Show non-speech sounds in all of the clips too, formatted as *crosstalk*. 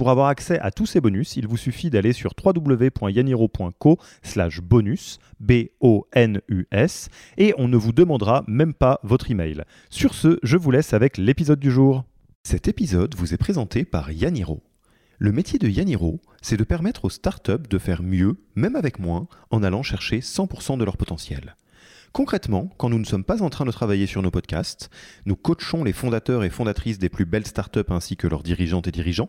Pour avoir accès à tous ces bonus, il vous suffit d'aller sur www.yaniro.co slash bonus, B-O-N-U-S, et on ne vous demandera même pas votre email. Sur ce, je vous laisse avec l'épisode du jour. Cet épisode vous est présenté par Yaniro. Le métier de Yaniro, c'est de permettre aux startups de faire mieux, même avec moins, en allant chercher 100% de leur potentiel. Concrètement, quand nous ne sommes pas en train de travailler sur nos podcasts, nous coachons les fondateurs et fondatrices des plus belles startups ainsi que leurs dirigeantes et dirigeants.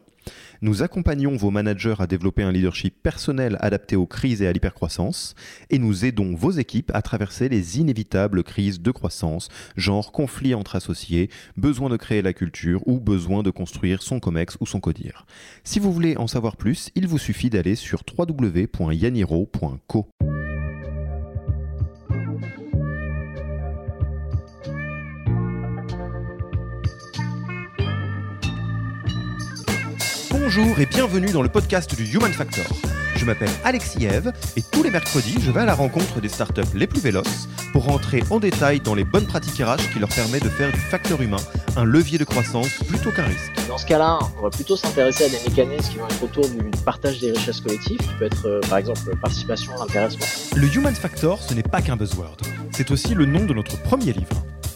Nous accompagnons vos managers à développer un leadership personnel adapté aux crises et à l'hypercroissance. Et nous aidons vos équipes à traverser les inévitables crises de croissance, genre conflit entre associés, besoin de créer la culture ou besoin de construire son COMEX ou son CODIR. Si vous voulez en savoir plus, il vous suffit d'aller sur www.yaniro.co. Bonjour et bienvenue dans le podcast du Human Factor. Je m'appelle Alexis Eve et tous les mercredis, je vais à la rencontre des startups les plus véloces pour rentrer en détail dans les bonnes pratiques RH qui leur permettent de faire du facteur humain un levier de croissance plutôt qu'un risque. Dans ce cas-là, on va plutôt s'intéresser à des mécanismes qui vont être autour du partage des richesses collectives, qui peut être euh, par exemple participation, intéressement. Le Human Factor, ce n'est pas qu'un buzzword, c'est aussi le nom de notre premier livre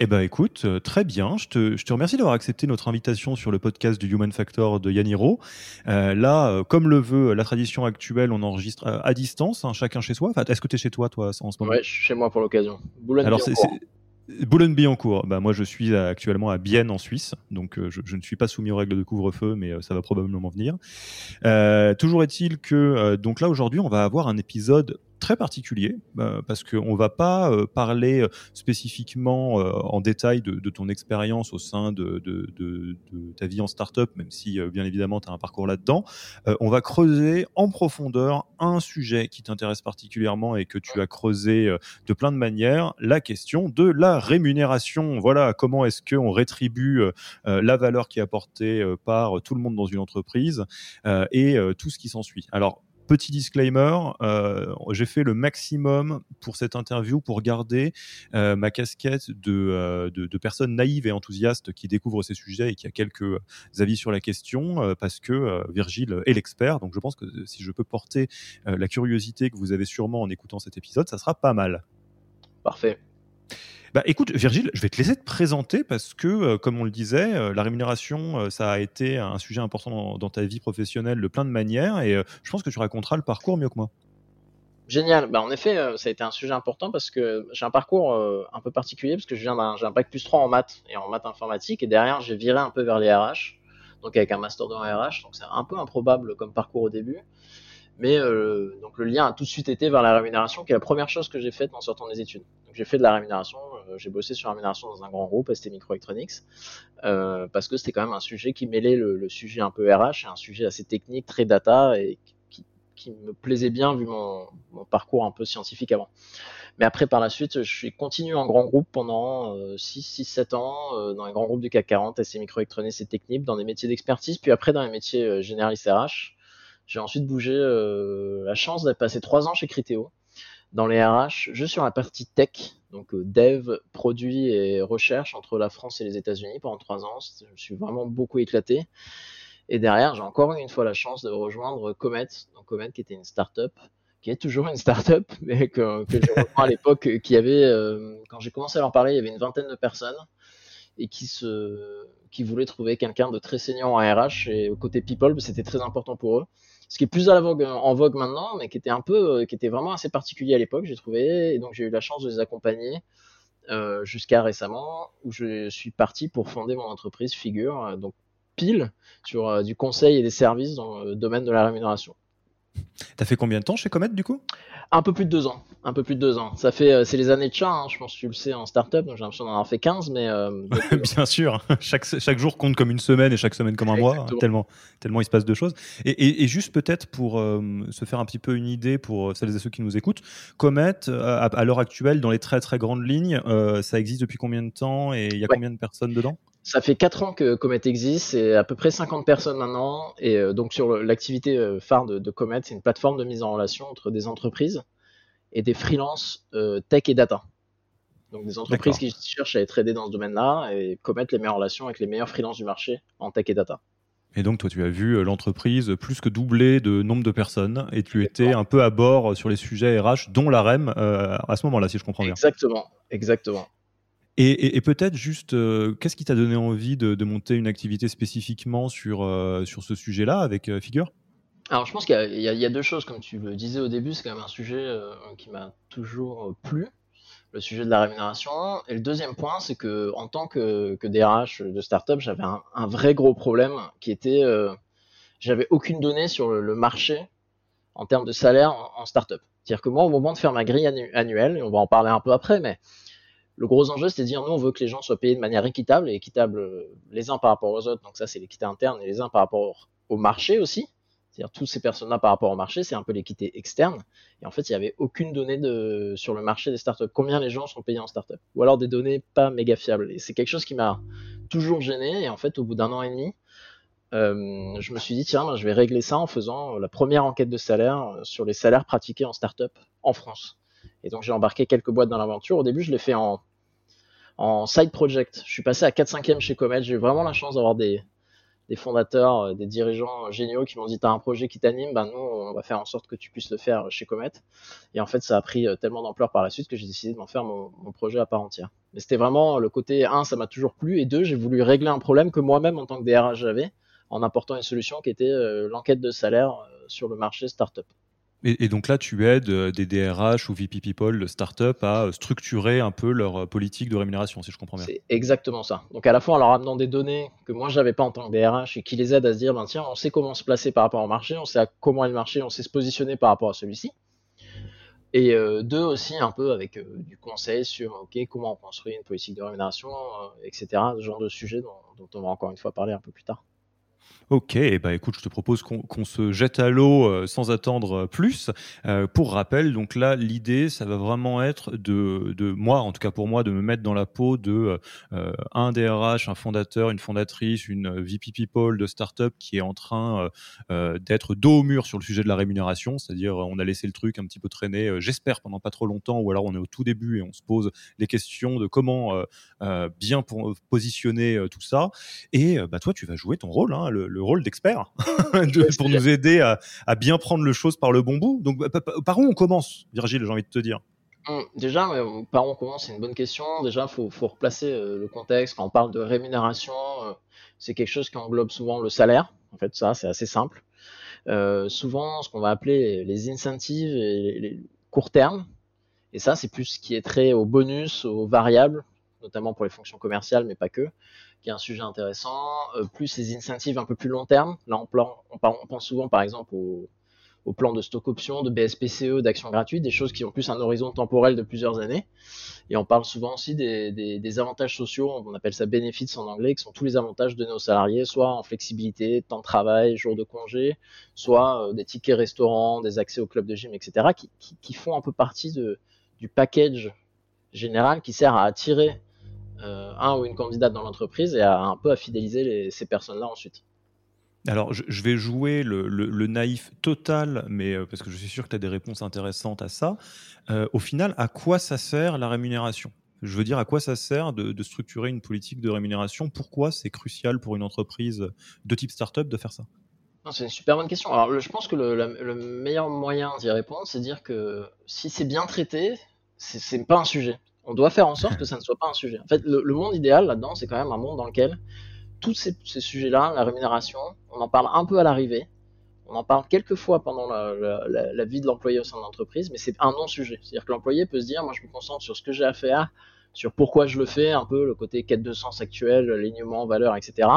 Eh ben écoute, euh, très bien. Je te, je te remercie d'avoir accepté notre invitation sur le podcast du Human Factor de Yaniro. Euh, là, euh, comme le veut la tradition actuelle, on enregistre à, distance, hein, chacun chez soi. Enfin, Est-ce que tu es chez toi, toi, en ce moment? Ouais, je suis chez moi pour l'occasion. Alors, c'est Boulogne-Billancourt. Bah, moi, je suis actuellement à Bienne, en Suisse. Donc, je, je, ne suis pas soumis aux règles de couvre-feu, mais ça va probablement venir. Euh, toujours est-il que, donc là, aujourd'hui, on va avoir un épisode très particulier euh, parce qu'on ne va pas euh, parler euh, spécifiquement en détail de, ton expérience au sein de, ta vie en startup, même si bien évidemment tu as un parcours là-dedans. on va creuser en profondeur un sujet qui t'intéresse particulièrement et que tu as creusé de plein de manières, la question de la rémunération. Voilà, comment est-ce qu'on rétribue la valeur qui est apportée par tout le monde dans une entreprise et tout ce qui s'ensuit. Alors, Petit disclaimer, euh, j'ai fait le maximum pour cette interview pour garder euh, ma casquette euh, de, de, personne naïve et enthousiaste qui découvre ces sujets et qui a quelques avis sur la question, parce que Virgile est l'expert. Donc je pense que si je peux porter la curiosité que vous avez sûrement en écoutant cet épisode, ça sera pas mal. Parfait. Bah, écoute, Virgile, je vais te laisser te présenter parce que, euh, comme on le disait, euh, la rémunération, euh, ça a été un sujet important dans, ta vie professionnelle de plein de manières et je pense que tu raconteras le parcours mieux que moi. Génial. Bah, en effet, ça a été un sujet important parce que j'ai un parcours un peu particulier parce que je viens d'un, j'ai un bac plus 3 en maths et en maths informatique et derrière, j'ai viré un peu vers les RH, donc avec un master de RH, donc c'est un peu improbable comme parcours au début. Mais euh, donc le lien a tout de suite été vers la rémunération, qui est la première chose que j'ai faite en sortant des études. Donc j'ai fait de la rémunération, euh, j'ai bossé sur la rémunération dans un grand groupe, ST Microelectronics, euh, parce que c'était quand même un sujet qui mêlait le, le, sujet un peu RH et un sujet assez technique, très data, et qui, qui me plaisait bien vu mon, mon, parcours un peu scientifique avant. Mais après, par la suite, je suis continué en grand groupe pendant 6-7 ans, euh, dans les grands groupes du CAC 40, ST Microelectronics et Technip, dans des métiers d'expertise, puis après dans les métiers généralistes RH. J'ai ensuite bougé euh, la chance d'être passé trois ans chez Criteo dans les RH, juste sur la partie tech, donc euh, dev, produit et recherche entre la France et les États-Unis pendant trois ans. Je me suis vraiment beaucoup éclaté. Et derrière, j'ai encore une fois la chance de rejoindre Comet, donc Comet qui était une startup, qui est toujours une startup, *laughs* mais que, que j'ai rejoint à l'époque, qui avait, euh, quand j'ai commencé à leur parler, il y avait une vingtaine de personnes et qui se, qui voulaient trouver quelqu'un de très senior en RH et côté people, c'était très important pour eux. Ce qui est plus à la vogue, en vogue maintenant, mais qui était un peu, qui était vraiment assez particulier à l'époque, j'ai trouvé. Et donc j'ai eu la chance de les accompagner jusqu'à récemment, où je suis parti pour fonder mon entreprise Figure, donc pile sur du conseil et des services dans le domaine de la rémunération. T'as fait combien de temps chez Comet du coup? Un peu plus de deux ans. Un peu plus de deux ans. Ça fait, euh, c'est les années de chat, hein, je pense que tu le sais en startup, donc j'ai l'impression d'en avoir fait 15, mais. *laughs* Euh, Bien sûr, chaque, chaque jour compte comme une semaine et chaque semaine comme un mois, tellement, tellement il se passe de choses. Et, juste peut-être pour euh, se faire un petit peu une idée pour celles et ceux qui nous écoutent, Comet, à, l'heure actuelle, dans les très très grandes lignes, ça existe depuis combien de temps et il y a combien de personnes dedans? Ça fait 4 ans que Comet existe, c'est à peu près 50 personnes maintenant. Et euh, donc sur l'activité euh, phare de, Comet, c'est une plateforme de mise en relation entre des entreprises et des freelances euh, tech et data. Donc des entreprises qui cherchent à être aidées dans ce domaine-là et Comet les met en relation avec les meilleurs freelances du marché en tech et data. Et donc toi tu as vu l'entreprise plus que doubler de nombre de personnes et tu étais un peu à bord sur les sujets RH, dont la REM à ce moment-là, si je comprends bien. Exactement, exactement. Et, peut-être juste, euh, qu'est-ce qui t'a donné envie de, monter une activité spécifiquement sur, euh, sur ce sujet-là avec euh, Figure? Alors je pense qu'il y, a deux choses, comme tu le disais au début, c'est quand même un sujet qui m'a toujours plu, le sujet de la rémunération. Et le deuxième point, c'est que en tant que, que DRH de startup, j'avais un, vrai gros problème qui était, j'avais aucune donnée sur le, marché en termes de salaire en, en startup. C'est-à-dire que moi, au moment de faire ma grille annuelle, et on va en parler un peu après, mais le gros enjeu, c'est de dire, nous, on veut que les gens soient payés de manière équitable, et équitable euh, les uns par rapport aux autres, donc ça, c'est l'équité interne, et les uns par rapport au marché aussi. C'est-à-dire, toutes ces personnes-là par rapport au marché, c'est un peu l'équité externe. Et en fait, il n'y avait aucune donnée sur le marché des startups. Combien les gens sont payés en startup? Ou alors des données pas méga fiables. Et c'est quelque chose qui m'a toujours gêné. Et en fait, au bout d'un an et demi, euh, je me suis dit, tiens, ben, je vais régler ça en faisant la première enquête de salaire euh, sur les salaires pratiqués en startup en France. Et donc j'ai embarqué quelques boîtes dans l'aventure. Au début, je l'ai fait en, side project. Je suis passé à 4-5e chez Comet. J'ai eu vraiment la chance d'avoir des, fondateurs, euh, des dirigeants géniaux qui m'ont dit, tu as un projet qui t'anime, ben nous, on va faire en sorte que tu puisses le faire chez Comet. Et en fait, ça a pris euh, tellement d'ampleur par la suite que j'ai décidé de m'en faire mon, mon, projet à part entière. Mais c'était vraiment le côté, un, ça m'a toujours plu, et deux, j'ai voulu régler un problème que moi-même, en tant que DRH, j'avais, en apportant une solution qui était euh, l'enquête de salaire sur le marché startup. Et, donc là, tu aides euh, des DRH ou VP People start-up à euh, structurer un peu leur euh, politique de rémunération, si je comprends bien. C'est exactement ça. Donc à la fois en leur amenant des données que moi je n'avais pas en tant que DRH et qui les aident à se dire, ben tiens, on sait comment se placer par rapport au marché, on sait à comment est le marché, on sait se positionner par rapport à celui-ci. Et deux aussi un peu avec du conseil sur ok comment on construit une politique de rémunération, etc. Ce genre de sujet dont on va encore une fois parler un peu plus tard. Ok, bah écoute, je te propose qu'on se jette à l'eau euh, sans attendre plus. Euh, pour rappel, donc là, l'idée, ça va vraiment être de, de, moi, en tout cas pour moi, de me mettre dans la peau de euh, un DRH, un fondateur, une fondatrice, une VP People de startup qui est en train d'être dos au mur sur le sujet de la rémunération, c'est-à-dire on a laissé le truc un petit peu traîner, j'espère pendant pas trop longtemps, ou alors on est au tout début et on se pose les questions de comment bien positionner tout ça. Et bah toi, tu vas jouer ton rôle, hein, le, le rôle d'expert *laughs* pour nous aider à, bien prendre le chose par le bon bout. Donc, par où on commence, Virgile, j'ai envie de te dire hum, Déjà, par où on commence, c'est une bonne question. Déjà, il faut, replacer euh, le contexte. Quand on parle de rémunération, euh, c'est quelque chose qui englobe souvent le salaire. En fait, ça, c'est assez simple. Euh, souvent, ce qu'on va appeler les incentives et les court terme. Et ça, c'est plus ce qui est trait aux bonus, aux variables, notamment pour les fonctions commerciales, mais pas que qui est un sujet intéressant, euh, plus les incentives un peu plus long terme. Là, on, pense souvent, par exemple, au, plan de stock option, de BSPCE, d'actions gratuites, des choses qui ont plus un horizon temporel de plusieurs années. Et on parle souvent aussi des, avantages sociaux, on appelle ça benefits en anglais, qui sont tous les avantages de nos salariés, soit en flexibilité, temps de travail, jour de congé, soit euh, des tickets restaurants, des accès au club de gym, etc., qui, font un peu partie du package général qui sert à attirer un ou une candidate dans l'entreprise et à un peu à fidéliser ces personnes-là ensuite. Alors, je, vais jouer le, naïf total, mais euh, parce que je suis sûr que tu as des réponses intéressantes à ça. Euh, au final, à quoi ça sert la rémunération? Je veux dire, à quoi ça sert de, structurer une politique de rémunération? Pourquoi c'est crucial pour une entreprise de type startup de faire ça? C'est une super bonne question. Alors, je pense que le, meilleur moyen d'y répondre, c'est dire que si c'est bien traité, c'est pas un sujet on doit faire en sorte *laughs* que ça ne soit pas un sujet. En fait, le, monde idéal là-dedans, c'est quand même un monde dans lequel tous ces, sujets-là, la rémunération, on en parle un peu à l'arrivée, On en parle quelques fois pendant la, vie de l'employé au sein de l'entreprise, mais c'est un non-sujet. C'est-à-dire que l'employé peut se dire, moi je me concentre sur ce que j'ai à faire, sur pourquoi je le fais, un peu le côté quête de sens actuel, l'alignement, valeur, etc.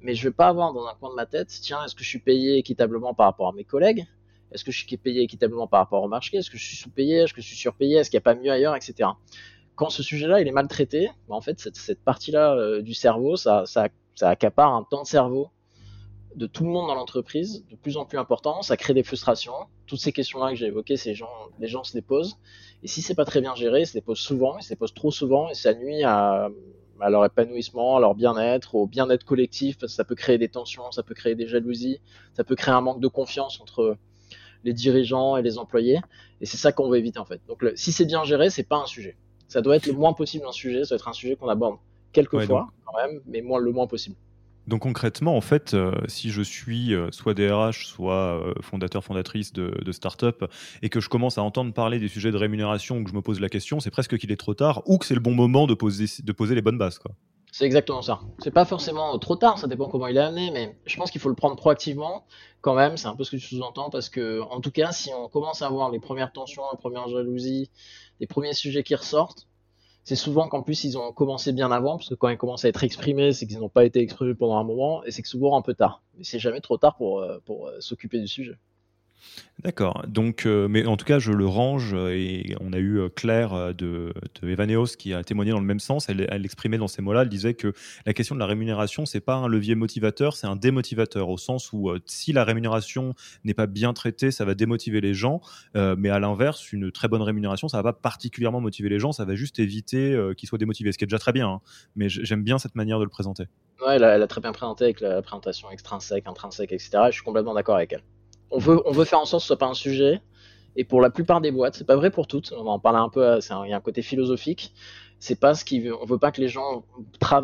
Mais je vais pas avoir dans un coin de ma tête, tiens, est-ce que je suis payé équitablement par rapport à mes collègues? Est-ce que je suis payé équitablement par rapport au marché? Est-ce que je suis sous-payé? Est-ce que je suis surpayé? Est-ce qu'il n'y a pas mieux ailleurs, etc. Quand ce sujet-là il est mal traité, bah, en fait cette, partie-là euh, du cerveau, ça, accapare un temps de cerveau de tout le monde dans l'entreprise, de plus en plus important, ça crée des frustrations. Toutes ces questions-là que j'ai évoquées, ces gens, les gens se les posent. Et si c'est pas très bien géré, ils se les posent souvent, ils se les posent trop souvent, et ça nuit à, leur épanouissement, à leur bien-être, au bien-être collectif, parce que ça peut créer des tensions, ça peut créer des jalousies, ça peut créer un manque de confiance entre les dirigeants et les employés. Et c'est ça qu'on veut éviter en fait. Donc si c'est bien géré, c'est pas un sujet. Ça doit être le moins possible un sujet, ça doit être un sujet qu'on aborde quelques fois quand même, mais moins le moins possible. Donc concrètement, en fait, euh, si je suis euh, soit DRH, soit euh, fondateur, fondatrice de, de start-up, et que je commence à entendre parler des sujets de rémunération, ou que je me pose la question, c'est presque qu'il est trop tard, ou que c'est le bon moment de poser, de poser les bonnes bases. Quoi. C'est exactement ça. C'est pas forcément trop tard, ça dépend comment il est amené, mais je pense qu'il faut le prendre proactivement quand même. C'est un peu ce que tu sous-entends parce que, en tout cas, si on commence à avoir les premières tensions, les premières jalousies, les premiers sujets qui ressortent, c'est souvent qu'en plus ils ont commencé bien avant, parce que quand ils commencent à être exprimés, c'est qu'ils n'ont pas été exprimés pendant un moment, et c'est que souvent un peu tard. Mais c'est jamais trop tard pour, euh, euh, s'occuper du sujet. D'accord. Donc, euh, mais en tout cas, je le range et on a eu euh, Claire euh, de, Evaneos qui a témoigné dans le même sens. Elle, elle exprimait dans ces mots-là, elle disait que la question de la rémunération, c'est pas un levier motivateur, c'est un démotivateur au sens où si la rémunération n'est pas bien traitée, ça va démotiver les gens. mais à l'inverse, une très bonne rémunération, ça va pas particulièrement motiver les gens, ça va juste éviter qu'ils soient démotivés, ce qui est déjà très bien. Hein. Mais j'aime bien cette manière de le présenter. Ouais, elle elle a, très bien présenté avec la présentation extrinsèque, intrinsèque, etc. Je suis complètement d'accord avec elle on veut, on veut faire en sorte que ce soit pas un sujet. Et pour la plupart des boîtes, c'est pas vrai pour toutes. On va en parler un peu. Il y a un côté philosophique. C'est pas ce qui veut. On veut pas que les gens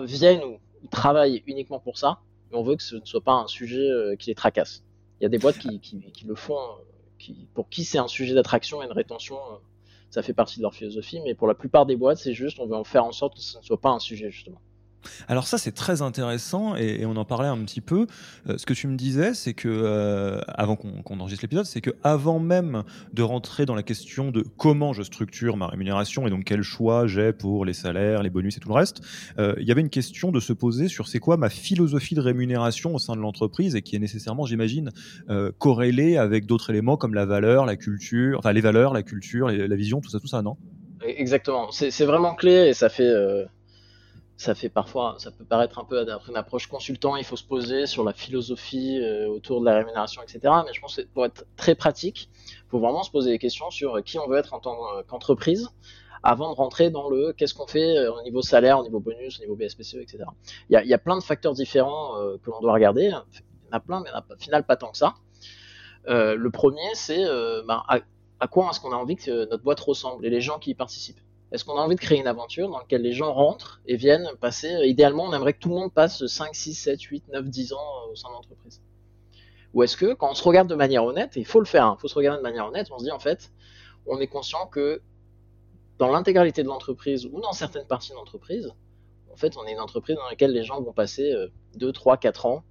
viennent ou travaillent uniquement pour ça. Mais on veut que ce ne soit pas un sujet euh, qui les tracasse. Il y a des boîtes qui, qui, le font, euh, qui, pour qui c'est un sujet d'attraction et de rétention. Euh, ça fait partie de leur philosophie. Mais pour la plupart des boîtes, c'est juste, on veut en faire en sorte que ce ne soit pas un sujet justement. Alors ça c'est très intéressant et, on en parlait un petit peu. Euh, ce que tu me disais, c'est que euh, avant qu'on enregistre l'épisode, c'est que avant même de rentrer dans la question de comment je structure ma rémunération et donc quel choix j'ai pour les salaires, les bonus et tout le reste, euh, il y avait une question de se poser sur c'est quoi ma philosophie de rémunération au sein de l'entreprise et qui est nécessairement, j'imagine, corrélée avec d'autres éléments comme la valeur, la culture, enfin les valeurs, la culture, la vision, tout ça, tout ça, non? Exactement. C'est vraiment clé et ça fait ça fait parfois, ça peut paraître un peu une approche consultant, il faut se poser sur la philosophie euh, autour de la rémunération, etc. Mais je pense que pour être très pratique, il faut vraiment se poser des questions sur qui on veut être en tant qu'entreprise avant de rentrer dans le qu'est-ce qu'on fait euh, au niveau salaire, au niveau bonus, au niveau BSPCE, etc. Il y a, il plein de facteurs différents euh, que l'on doit regarder. Il y en a plein, mais au final pas tant que ça. le premier, c'est ben, à quoi est-ce qu'on a envie que notre boîte ressemble et les gens qui y participent. Est-ce qu'on a envie de créer une aventure dans laquelle les gens rentrent et viennent passer euh, Idéalement, on aimerait que tout le monde passe 5, 6, 7, 8, 9, 10 ans euh, au sein de l'entreprise? Ou est-ce que, quand on se regarde de manière honnête, et il faut le faire, il hein, faut se regarder de manière honnête, on se dit en fait, on est conscient que dans l'intégralité de l'entreprise ou dans certaines parties de l'entreprise, en fait, on est une entreprise dans laquelle les gens vont passer 2, 3, 4 ans.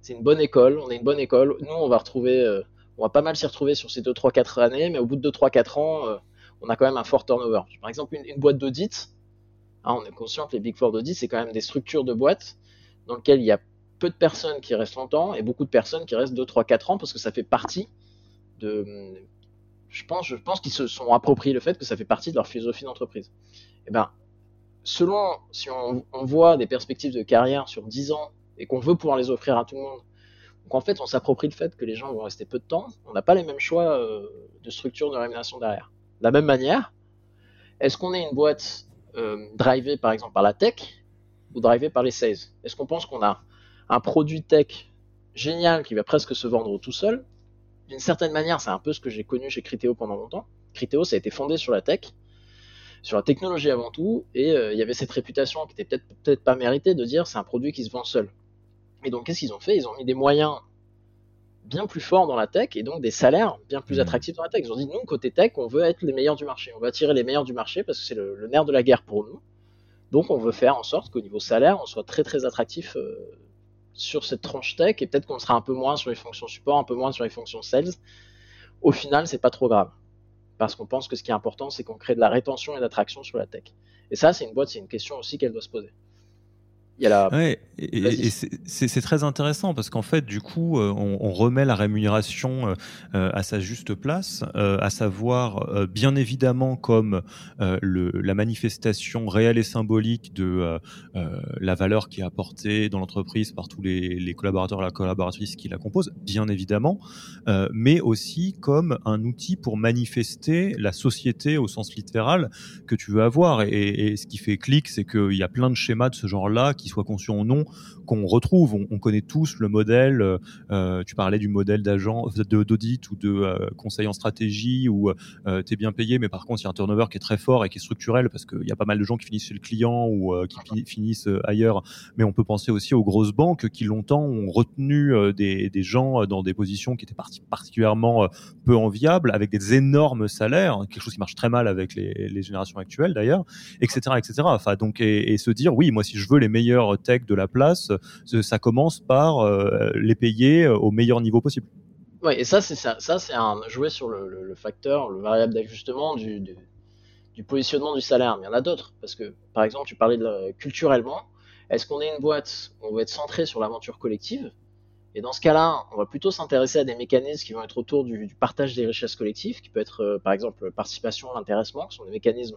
C'est une bonne école, on est une bonne école. Nous, on va retrouver, euh, on va pas mal s'y retrouver sur ces 2, 3, 4 années, mais au bout de 2, 3, 4 ans, on a quand même un fort turnover. Par exemple, une, boîte d'audit, hein, on est conscient que les Big Four d'audit, c'est quand même des structures de boîtes dans lesquelles il y a peu de personnes qui restent longtemps et beaucoup de personnes qui restent 2, 3, 4 ans parce que ça fait partie de. Je pense, je pense qu'ils se sont appropriés le fait que ça fait partie de leur philosophie d'entreprise. Et eh ben, selon, si on, voit des perspectives de carrière sur 10 ans et qu'on veut pouvoir les offrir à tout le monde, donc en fait, on s'approprie le fait que les gens vont rester peu de temps, on n'a pas les mêmes choix euh, de structure de rémunération derrière. De la même manière, est-ce qu'on est une boîte euh, drivée par exemple par la tech ou drivée par les sales? Est-ce qu'on pense qu'on a un produit tech génial qui va presque se vendre tout seul? D'une certaine manière, c'est un peu ce que j'ai connu chez Criteo pendant longtemps. Criteo, ça a été fondé sur la tech, sur la technologie avant tout, et euh, il y avait cette réputation qui était peut-être peut-être pas méritée de dire c'est un produit qui se vend seul. Et donc qu'est-ce qu'ils ont fait? Ils ont mis des moyens bien plus fort dans la tech et donc des salaires bien plus mmh. attractifs dans la tech. Ils ont dit, nous, côté tech, on veut être les meilleurs du marché. On veut attirer les meilleurs du marché parce que c'est le, nerf de la guerre pour nous. Donc, on veut faire en sorte qu'au niveau salaire, on soit très très attractif euh, sur cette tranche tech et peut-être qu'on sera un peu moins sur les fonctions support, un peu moins sur les fonctions sales. Au final, c'est pas trop grave. Parce qu'on pense que ce qui est important, c'est qu'on crée de la rétention et d'attraction sur la tech. Et ça, c'est une boîte, c'est une question aussi qu'elle doit se poser. Il y a la... Ouais, et, c'est très intéressant parce qu'en fait, du coup, euh, on, remet la rémunération euh, euh, à sa juste place, à savoir, bien évidemment, comme le, la manifestation réelle et symbolique de la valeur qui est apportée dans l'entreprise par tous les, les, collaborateurs et la collaboratrice qui la composent, bien évidemment, mais aussi comme un outil pour manifester la société au sens littéral que tu veux avoir. Et, et ce qui fait clic, c'est qu'il y a plein de schémas de ce genre-là qui soient conscients ou non qu'on retrouve. On, connaît tous le modèle. Euh, euh, tu parlais du modèle d'agent, d'audit ou de euh, conseil en stratégie où tu es bien payé, mais par contre, il y a un turnover qui est très fort et qui est structurel parce qu'il y a pas mal de gens qui finissent chez le client ou qui finissent ailleurs. Mais on peut penser aussi aux grosses banques qui longtemps ont retenu des, gens dans des positions qui étaient particulièrement peu enviables, avec des énormes salaires, quelque chose qui marche très mal avec les, générations actuelles d'ailleurs, etc., etc. Enfin, donc et, se dire oui, moi si je veux les meilleurs tech de la place, ça commence par euh, les payer euh, au meilleur niveau possible. Oui, et ça, c'est ça, c'est un jouer sur le, facteur, le variable d'ajustement du, du, positionnement du salaire. Mais il y en a d'autres, parce que par exemple, tu parlais culturellement, est-ce qu'on est une boîte où on va être centré sur l'aventure collective? Et dans ce cas-là, on va plutôt s'intéresser à des mécanismes qui vont être autour du, partage des richesses collectives, qui peut être euh, par exemple participation, intéressement, qui sont des mécanismes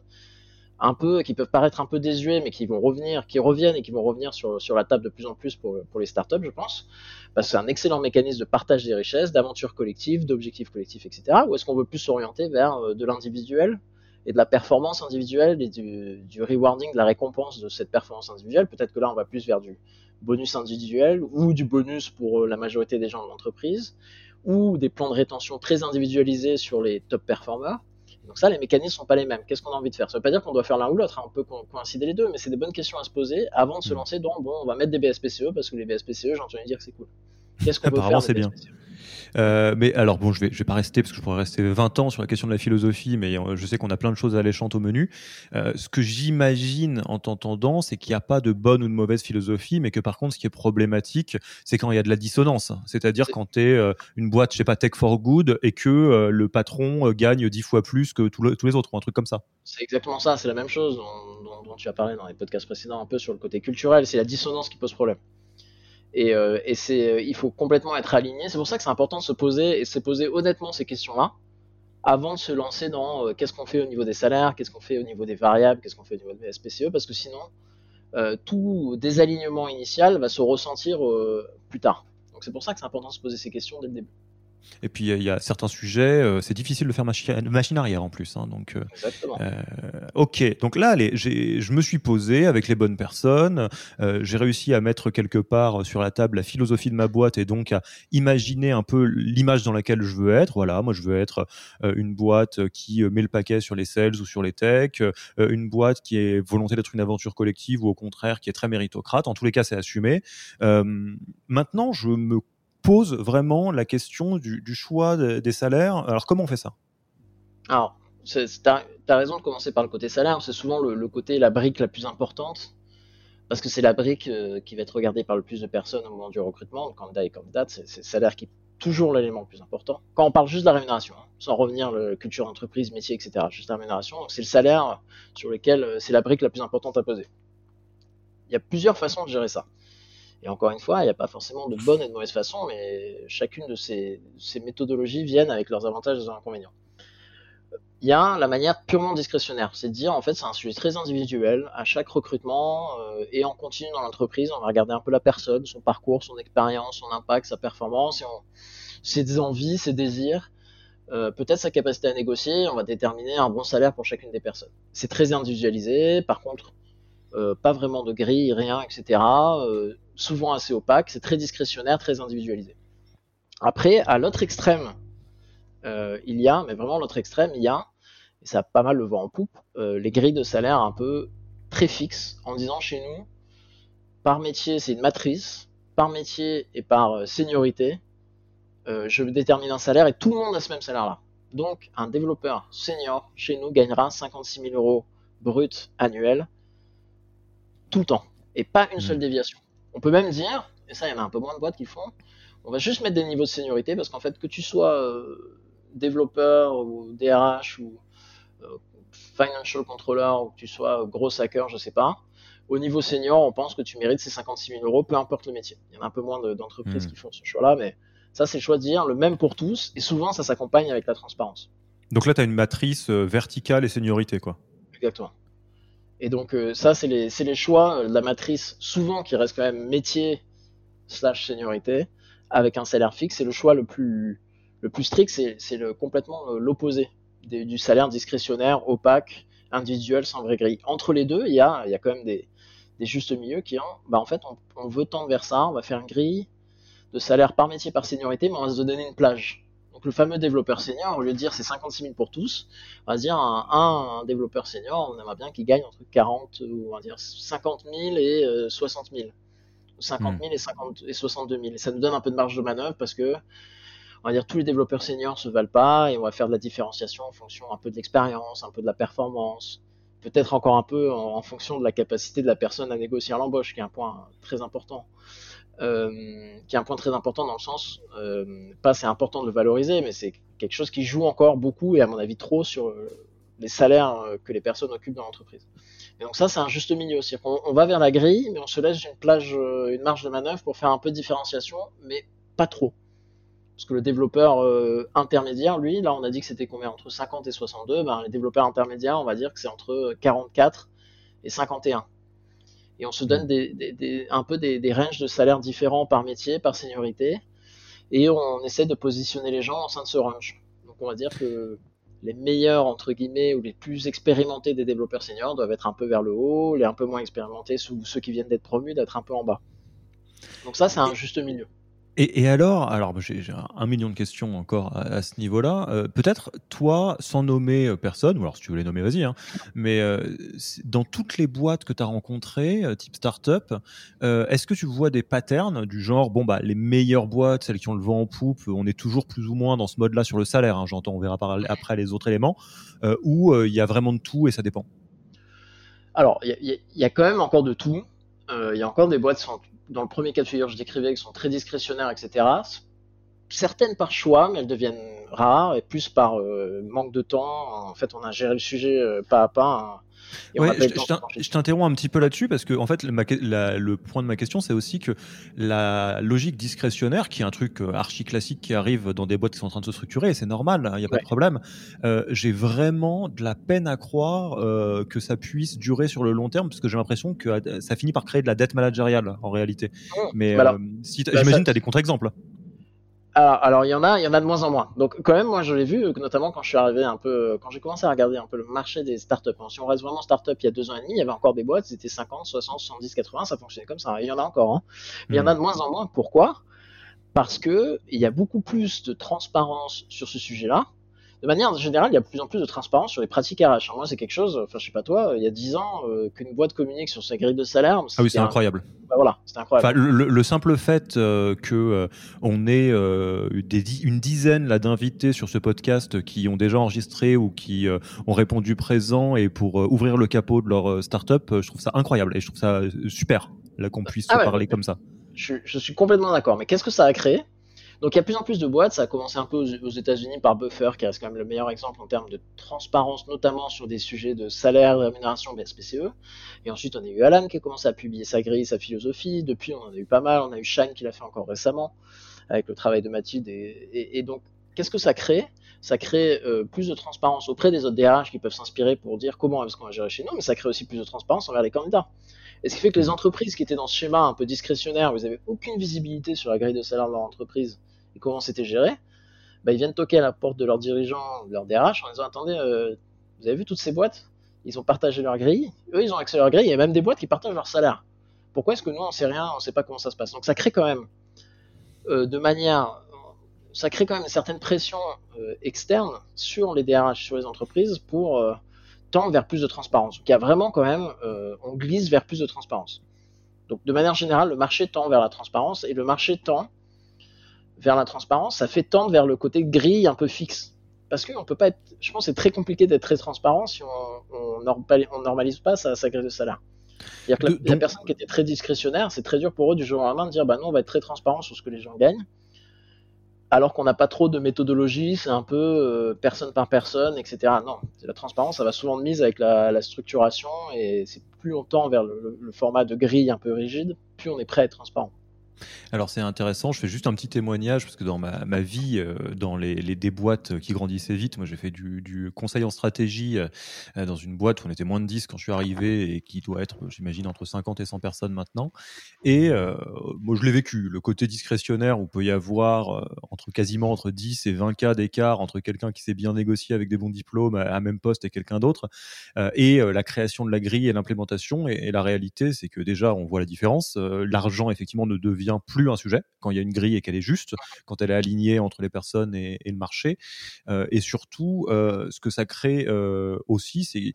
un peu, qui peuvent paraître un peu désuets, mais qui vont revenir, qui reviennent et qui vont revenir sur, sur la table de plus en plus pour, pour les startups, je pense. Parce que c'est un excellent mécanisme de partage des richesses, d'aventure collective, d'objectifs collectifs, etc. Ou est-ce qu'on veut plus s'orienter vers euh, de l'individuel et de la performance individuelle et du, du, rewarding, de la récompense de cette performance individuelle? Peut-être que là, on va plus vers du bonus individuel ou du bonus pour euh, la majorité des gens de l'entreprise ou des plans de rétention très individualisés sur les top performers donc ça, les mécanismes sont pas les mêmes. Qu'est-ce qu'on a envie de faire? Ça veut pas dire qu'on doit faire l'un ou l'autre, hein. on peut coïncider les deux, mais c'est des bonnes questions à se poser avant de se mm. lancer dans bon, on va mettre des BSPCE parce que les BSPCE, j'ai entendu dire que c'est cool. Qu'est-ce qu'on peut faire c'est bien. Euh, mais alors bon, je vais, je vais pas rester parce que je pourrais rester 20 ans sur la question de la philosophie, mais euh, je sais qu'on a plein de choses alléchantes au menu. Euh, ce que j'imagine en t'entendant, c'est qu'il n'y a pas de bonne ou de mauvaise philosophie, mais que par contre, ce qui est problématique, c'est quand il y a de la dissonance. C'est-à-dire quand tu es une boîte, je sais pas, tech for good, et que le patron gagne 10 fois plus que tous les autres, ou un truc comme ça. C'est exactement ça, c'est la même chose dont, dont tu as parlé dans les podcasts précédents, un peu sur le côté culturel, c'est la dissonance qui pose problème. Et, euh, et c'est, euh, il faut complètement être aligné. C'est pour ça que c'est important de se poser et se poser honnêtement ces questions-là avant de se lancer dans euh, qu'est-ce qu'on fait au niveau des salaires, qu'est-ce qu'on fait au niveau des variables, qu'est-ce qu'on fait au niveau des SPCE, parce que sinon, tout désalignement initial va se ressentir plus tard. Donc c'est pour ça que c'est important de se poser ces questions dès le début. Et puis il y, a certains sujets, euh, c'est difficile de faire machine, machine arrière en plus. Hein, donc, euh, euh, ok, donc là, allez, je me suis posé avec les bonnes personnes. j'ai réussi à mettre quelque part sur la table la philosophie de ma boîte et donc à imaginer un peu l'image dans laquelle je veux être. Voilà, moi je veux être une boîte qui met le paquet sur les sales ou sur les techs, une boîte qui est volonté d'être une aventure collective ou au contraire qui est très méritocrate. En tous les cas, c'est assumé. maintenant, je me pose vraiment la question du, choix des salaires. Alors comment on fait ça? Alors, tu as, raison de commencer par le côté salaire, c'est souvent le, côté, la brique la plus importante, parce que c'est la brique euh, qui va être regardée par le plus de personnes au moment du recrutement, le candidat et candidate, c'est le salaire qui est toujours l'élément le plus important. Quand on parle juste de la rémunération, hein, sans revenir la culture entreprise, métier, etc., juste la rémunération, c'est le salaire sur lequel euh, c'est la brique la plus importante à poser. Il y a plusieurs façons de gérer ça. Et encore une fois, il n'y a pas forcément de bonne et de mauvaise façon, mais chacune de ces, méthodologies viennent avec leurs avantages et leurs inconvénients. Il y a la manière purement discrétionnaire, c'est de dire en fait c'est un sujet très individuel. À chaque recrutement euh, et en continu dans l'entreprise, on va regarder un peu la personne, son parcours, son expérience, son impact, sa performance, ses envies, ses désirs, euh, peut-être sa capacité à négocier. On va déterminer un bon salaire pour chacune des personnes. C'est très individualisé. Par contre, euh, pas vraiment de grille, rien, etc souvent assez opaque, c'est très discrétionnaire, très individualisé. Après, à l'autre extrême, euh, il y a, mais vraiment l'autre extrême, il y a, et ça a pas mal le vent en poupe, euh, les grilles de salaire un peu très fixes, en disant chez nous, par métier, c'est une matrice, par métier et par euh, seniorité, je détermine un salaire et tout le monde a ce même salaire-là. Donc, un développeur senior chez nous gagnera 56 000 euros brut annuel tout le temps et pas une seule mmh. déviation. On peut même dire, et ça, il y en a un peu moins de boîtes qui font, on va juste mettre des niveaux de seniorité parce qu'en fait, que tu sois euh, développeur ou DRH ou euh, financial controller ou que tu sois gros hacker, je sais pas, au niveau senior, on pense que tu mérites ces 56 000 euros, peu importe le métier. Il y en a un peu moins d'entreprises hmm. qui font ce choix-là, mais ça, c'est le choix de dire le même pour tous, et souvent, ça s'accompagne avec la transparence. Donc là, tu as une matrice euh, verticale et seniorité, quoi. Exactement. Et donc, ça, c'est les, choix de la matrice, souvent qui reste quand même métier slash seniorité, avec un salaire fixe, c'est le choix le plus, strict, c'est complètement l'opposé du salaire discrétionnaire, opaque, individuel, sans vraie grille. Entre les deux, il y a, quand même des, justes milieux qui ont, bah en fait, on, veut tendre vers ça, on va faire une grille de salaire par métier, par seniorité, mais on va se donner une plage. Donc le fameux développeur senior, au lieu de dire c'est 56 000 pour tous, on va dire un, développeur senior, on aimerait bien qu'il gagne entre 40 ou on va dire 50 000 et 60 000. 50 000 et, 50, et 62 000. Et ça nous donne un peu de marge de manœuvre parce que, on va dire, tous les développeurs seniors se valent pas et on va faire de la différenciation en fonction un peu de l'expérience, un peu de la performance, peut-être encore un peu en, fonction de la capacité de la personne à négocier l'embauche, qui est un point très important. Euh, qui est un point très important dans le sens, euh, pas c'est important de le valoriser, mais c'est quelque chose qui joue encore beaucoup et à mon avis trop sur les salaires que les personnes occupent dans l'entreprise. Et donc ça, c'est un juste milieu aussi. On, va vers la grille, mais on se laisse une plage, euh, une marge de manœuvre pour faire un peu de différenciation, mais pas trop. Parce que le développeur euh, intermédiaire, lui, là, on a dit que c'était combien entre 50 et 62. Ben, les développeurs intermédiaires, on va dire que c'est entre 44 et 51. Et on se donne des, un peu des, des ranges de salaires différents par métier, par seniorité, et on essaie de positionner les gens au sein de ce range. Donc on va dire que les meilleurs entre guillemets ou les plus expérimentés des développeurs seniors doivent être un peu vers le haut, les un peu moins expérimentés ou ceux qui viennent d'être promus d'être un peu en bas. Donc ça c'est un juste milieu. Et, alors, alors j'ai un million de questions encore à, ce niveau-là. Euh, peut-être toi, sans nommer euh, personne, ou alors si tu veux les nommer, vas-y, hein, mais euh, dans toutes les boîtes que tu as rencontrées, type startup, est-ce que tu vois des patterns du genre, bon, bah, les meilleures boîtes, celles qui ont le vent en poupe, on est toujours plus ou moins dans ce mode-là sur le salaire, hein, j'entends, on verra après les autres éléments, ou il y a vraiment de tout et ça dépend? Alors, il y, a quand même encore de tout. Il y a encore des boîtes dans le premier cas de figure, je décrivais, qui sont très discrétionnaires, etc. Certaines par choix, mais elles deviennent rares et plus par euh, manque de temps. En fait, on a géré le sujet euh, pas à pas. Hein. Ouais, je, t'interromps un petit peu là-dessus parce que en fait, le point de ma question, c'est aussi que la logique discrétionnaire, qui est un truc euh, archi classique qui arrive dans des boîtes qui sont en train de se structurer, c'est normal, il hein, n'y a pas de problème. Euh, j'ai vraiment de la peine à croire euh, que ça puisse durer sur le long terme parce que j'ai l'impression que ça finit par créer de la dette managériale en réalité. Mmh. Mais si bah, j'imagine que tu as des contre-exemples. Alors, il y en a, il y en a de moins en moins. Donc quand même, moi je l'ai vu, notamment quand je suis arrivé un peu, quand j'ai commencé à regarder un peu le marché des startups. Si on reste vraiment startup il y a deux ans et demi, il y avait encore des boîtes, c'était 50, 60, 70, 80, ça fonctionnait comme ça. Il y en a encore. Hein. Il y en a hmm. de moins en moins. Pourquoi? Parce que il y a beaucoup plus de transparence sur ce sujet-là de manière générale, il y a de plus en plus de transparence sur les pratiques RH. Moi, c'est quelque chose, enfin, je sais pas toi, il y a 10 ans, euh, qu'une boîte communique sur sa grille de salaire. Ah oui, c'est incroyable. Bah, voilà, c'est incroyable. le, simple fait euh, que euh, on ait des, une dizaine là d'invités sur ce podcast qui ont déjà enregistré ou qui ont répondu présent et pour ouvrir le capot de leur startup, je trouve ça incroyable et je trouve ça super là qu'on puisse ah parler comme ça. Je, je suis complètement d'accord. Mais qu'est-ce que ça a créé? Donc il y a plus en plus de boîtes, ça a commencé un peu aux, États-Unis par Buffer, qui reste quand même le meilleur exemple en termes de transparence, notamment sur des sujets de salaire, de rémunération, BSPCE. Et ensuite on a eu Alan qui a commencé à publier sa grille, sa philosophie. Depuis on en a eu pas mal, on a eu Shine qui l'a fait encore récemment, avec le travail de Mathilde. Et, donc qu'est-ce que ça crée? Ça crée euh, plus de transparence auprès des autres DRH qui peuvent s'inspirer pour dire comment est-ce qu'on va gérer chez nous, mais ça crée aussi plus de transparence envers les candidats. Et ce qui fait que les entreprises qui étaient dans ce schéma un peu discrétionnaire, vous n'avez aucune visibilité sur la grille de salaire de leur entreprise, et comment c'était géré, bah, ils viennent toquer à la porte de leurs dirigeants, de leur DRH, en disant attendez, euh, vous avez vu toutes ces boîtes? Ils ont partagé leur grille, eux ils ont accès à leur grille, il y a même des boîtes qui partagent leur salaire. Pourquoi est-ce que nous on sait rien, on sait pas comment ça se passe? Donc ça crée quand même euh, de manière, ça crée quand même une certaine pression euh, externe sur les DRH, sur les entreprises pour tendre vers plus de transparence. Donc il y a vraiment quand même, on glisse vers plus de transparence. Donc de manière générale, le marché tend vers la transparence et le marché tend vers la transparence, ça fait tendre vers le côté gris un peu fixe. Parce qu'on peut pas être. Je pense que c'est très compliqué d'être très transparent si on, on, normalise pas sa, grille de salaire. Il y a la, personne qui était très discrétionnaire, c'est très dur pour eux du jour au lendemain de dire bah non, on va être très transparent sur ce que les gens gagnent alors qu'on n'a pas trop de méthodologie, c'est un peu euh, personne par personne, etc. Non, la transparence, ça va souvent de mise avec la, structuration, et c'est plus longtemps vers le, format de grille un peu rigide, plus on est prêt à être transparent. Alors c'est intéressant, je fais juste un petit témoignage parce que dans ma, vie, euh, dans les, les, des boîtes qui grandissaient vite, moi j'ai fait du, conseil en stratégie euh, dans une boîte où on était moins de 10 quand je suis arrivé et qui doit être, j'imagine, entre 50 et 100 personnes maintenant. Et euh, moi je l'ai vécu, le côté discrétionnaire où peut y avoir entre quasiment entre 10 et 20 cas d'écart entre quelqu'un qui s'est bien négocié avec des bons diplômes à, même poste et quelqu'un d'autre, et la création de la grille et l'implémentation. Et, et, la réalité, c'est que déjà on voit la différence. L'argent effectivement ne devient plus un sujet quand il y a une grille et qu'elle est juste, quand elle est alignée entre les personnes et, le marché. Euh, et surtout, euh, ce que ça crée euh, aussi, c'est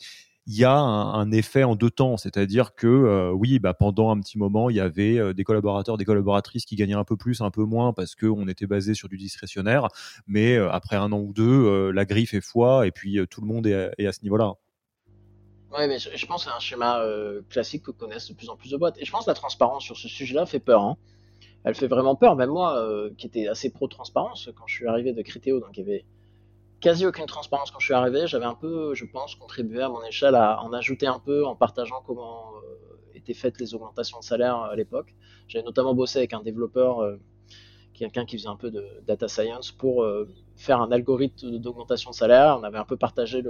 il y a un, effet en deux temps, c'est-à-dire que oui, bah, pendant un petit moment, il y avait des collaborateurs, des collaboratrices qui gagnaient un peu plus, un peu moins, parce qu'on était basé sur du discrétionnaire, mais après un an ou deux, la grille fait foi, et puis tout le monde est, à ce niveau-là. Oui, mais je, pense que c'est un schéma classique que connaissent de plus en plus de boîtes. Et je pense que la transparence sur ce sujet-là fait peur. Hein elle fait vraiment peur. Même moi, euh, qui était assez pro-transparence quand je suis arrivé de Critéo, donc il y avait quasi aucune transparence quand je suis arrivé. J'avais un peu, je pense, contribué à mon échelle à en ajouter un peu en partageant comment euh, étaient faites les augmentations de salaire euh, à l'époque. J'avais notamment bossé avec un développeur, quelqu'un qui faisait un peu de data science, pour faire un algorithme d'augmentation de salaire. On avait un peu partagé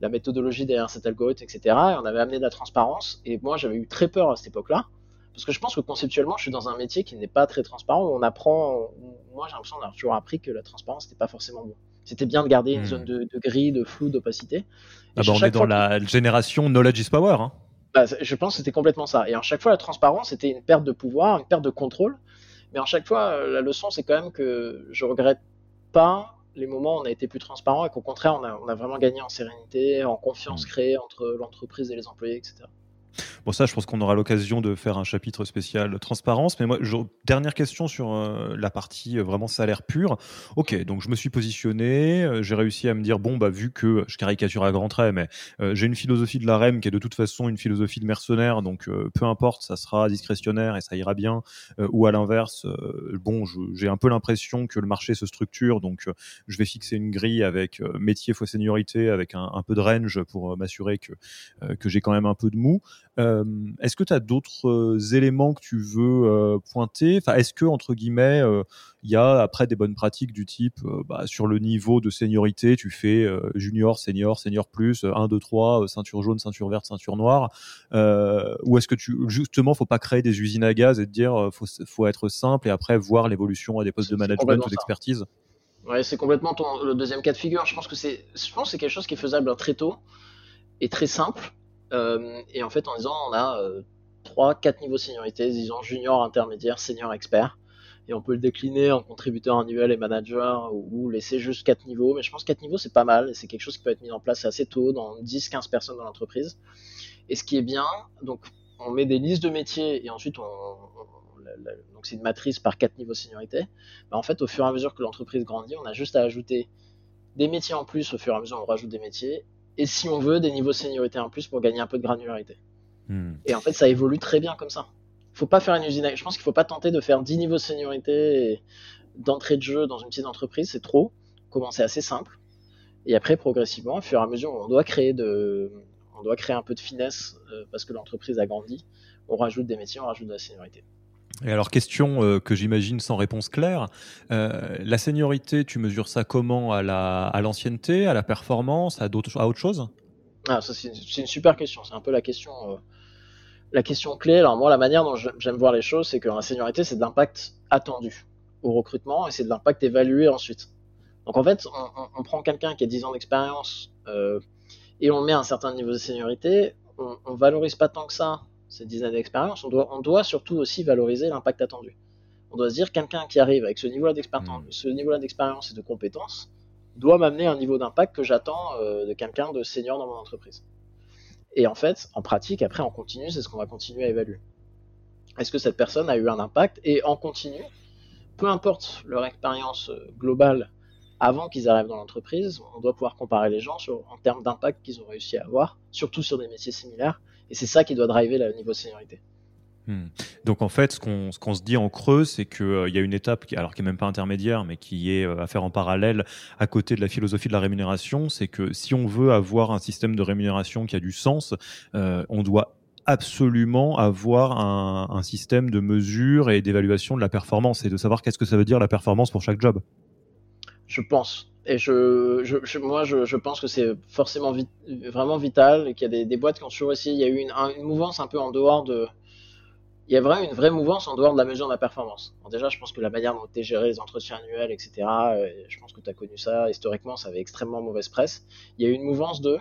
la méthodologie derrière cet algorithme, etc. Et on avait amené de la transparence. Et moi, j'avais eu très peur à cette époque-là parce que je pense que conceptuellement, je suis dans un métier qui n'est pas très transparent. Où on apprend, moi j'ai l'impression d'avoir toujours appris que la transparence n'était pas forcément bon. C'était bien de garder une hmm. zone de, gris, de flou, d'opacité. Ah bah, on est dans la génération knowledge is power. Hein. Bah, je pense que c'était complètement ça. Et à chaque fois, la transparence était une perte de pouvoir, une perte de contrôle. Mais à chaque fois, euh, la leçon, c'est quand même que je regrette pas les moments où on a été plus transparent et qu'au contraire, on a, on a, vraiment gagné en sérénité, en confiance hmm. créée entre l'entreprise et les employés, etc. Bon, ça, je pense qu'on aura l'occasion de faire un chapitre spécial transparence. Mais moi, dernière question sur euh, la partie euh, vraiment salaire pur. Ok, donc je me suis positionné, euh, j'ai réussi à me dire bon, bah vu que je caricature à grands traits, mais j'ai une philosophie de la REM qui est de toute façon une philosophie de mercenaire, donc peu importe, ça sera discrétionnaire et ça ira bien. ou à l'inverse, bon, j'ai un peu l'impression que le marché se structure, donc je vais fixer une grille avec métier fois seniorité, avec un, un peu de range pour m'assurer que que j'ai quand même un peu de mou. Euh, est-ce que tu as d'autres euh, éléments que tu veux euh, pointer? Enfin, Est-ce que, entre guillemets, il y a après des bonnes pratiques du type bah, sur le niveau de seniorité, tu fais junior, senior, senior plus, 1, 2, 3, ceinture jaune, ceinture verte, ceinture noire Ou est-ce que tu, justement, faut pas créer des usines à gaz et te dire faut, faut être simple et après voir l'évolution à des postes de management ou d'expertise? Ouais, c'est complètement le deuxième cas de figure. Je pense que c'est, je pense que c'est quelque chose qui est faisable très tôt et très simple. Euh, et en fait, en disant, on a euh, trois, quatre niveaux de seniorité, disons junior, intermédiaire, senior, expert. Et on peut le décliner en contributeur annuel et manager ou, laisser juste quatre niveaux. Mais je pense que quatre niveaux, c'est pas mal. Et c'est quelque chose qui peut être mis en place assez tôt, dans 10-15 personnes dans l'entreprise. Et ce qui est bien, donc on met des listes de métiers et ensuite on, donc c'est une matrice par quatre niveaux de seniorité. Bah, en fait, au fur et à mesure que l'entreprise grandit, on a juste à ajouter des métiers en plus au fur et à mesure on rajoute des métiers et si on veut, des niveaux de seniorité en plus pour gagner un peu de granularité. Hmm. Et en fait, ça évolue très bien comme ça. Faut pas faire une usine. Je pense qu'il faut pas tenter de faire 10 niveaux de seniorité d'entrée de jeu dans une petite entreprise, c'est trop. Commencer assez simple. Et après, progressivement, au fur et à mesure, on doit créer de, on doit créer un peu de finesse euh, parce que l'entreprise a grandi. On rajoute des métiers, on rajoute de la seniorité. Et alors, question euh, que j'imagine sans réponse claire, euh, la seniorité, tu mesures ça comment À l'ancienneté, à, à, la performance, à, à autre chose? Ah, c'est une, super question. C'est un peu la question, euh, la question clé. Alors, moi, la manière dont j'aime voir les choses, c'est que la seniorité, c'est de l'impact attendu au recrutement et c'est de l'impact évalué ensuite. Donc, en fait, on, prend quelqu'un qui a 10 ans d'expérience et on met un certain niveau de seniorité. On, on valorise pas tant que ça ces 10 années d'expérience, on doit, on doit surtout aussi valoriser l'impact attendu. On doit se dire quelqu'un qui arrive avec ce niveau-là d'expérience, hmm. d'expérience et de compétences doit m'amener un niveau d'impact que j'attends euh, de quelqu'un de senior dans mon entreprise. Et en fait, en pratique, après en continu, c'est ce qu'on va continuer à évaluer. Est-ce que cette personne a eu un impact Et en continu, peu importe leur expérience euh, globale avant qu'ils arrivent dans l'entreprise, on doit pouvoir comparer les gens en termes d'impact qu'ils ont réussi à avoir, surtout sur des métiers similaires. Et c'est ça qui doit driver le niveau de seniorité. Hmm. Donc en fait, ce qu'on se dit en creux, c'est qu'il euh, y a une étape, qui, alors qui n'est même pas intermédiaire, mais qui est euh, à faire en parallèle à côté de la philosophie de la rémunération, c'est que si on veut avoir un système de rémunération qui a du sens, euh, on doit absolument avoir un, un, système de mesure et d'évaluation de la performance et de savoir qu'est-ce que ça veut dire la performance pour chaque job. Je pense. Et je, moi, je, pense que c'est forcément vraiment vital et qu'il y a des, boîtes qui ont toujours essayé. Il y a eu une, mouvance un peu en dehors de, il y a vraiment une vraie mouvance en dehors de la mesure de la performance. déjà, je pense que la manière dont tu géré les entretiens annuels, etc., euh, je pense que tu as connu ça, historiquement, ça avait extrêmement mauvaise presse. Il y a eu une mouvance de,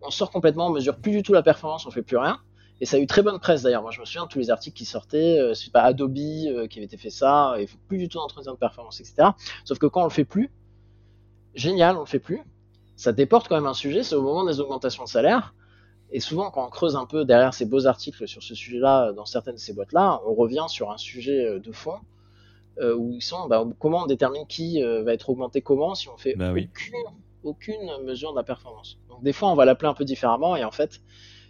on sort complètement, on mesure plus du tout la performance, on fait plus rien. Et ça a eu très bonne presse d'ailleurs. Moi, je me souviens de tous les articles qui sortaient. Euh, c'est pas Adobe euh, qui avait été fait ça. Il faut plus du tout d'entretien de performance, etc. Sauf que quand on le fait plus, génial, on le fait plus. Ça déporte quand même un sujet. C'est au moment des augmentations de salaire. Et souvent, quand on creuse un peu derrière ces beaux articles sur ce sujet-là, dans certaines de ces boîtes-là, on revient sur un sujet euh, de fond euh, où ils sont bah, comment on détermine qui euh, va être augmenté comment si on fait bah aucune, mesure de la performance. Donc des fois, on va l'appeler un peu différemment et en fait,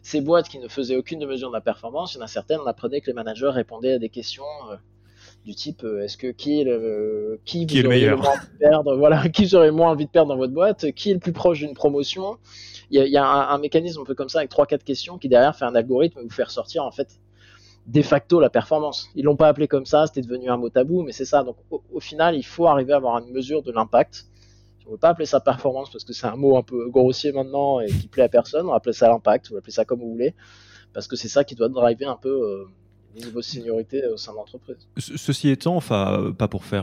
ces boîtes qui ne faisaient aucune mesure de la performance, il y en a certaines, on apprenait que les managers répondaient à des questions du type est-ce que qui est le qui, qui est le meilleur moins envie de perdre voilà *laughs* qui j'aurais moins envie de perdre dans votre boîte qui est le plus proche d'une promotion? Il y a, un, mécanisme un peu comme ça avec 3-4 questions qui derrière fait un algorithme et vous faire sortir en fait de facto la performance. Ils l'ont pas appelé comme ça, c'était devenu un mot tabou, mais c'est ça. Donc au, final, il faut arriver à avoir une mesure de l'impact. On ne veut pas appeler ça performance parce que c'est un mot un peu grossier maintenant et qui plaît à personne. On va appeler ça l'impact, on va appeler ça comme vous voulez, parce que c'est ça qui doit driver un peu euh, niveau de seniorité au sein de l'entreprise. Ceci étant, enfin, pas pour faire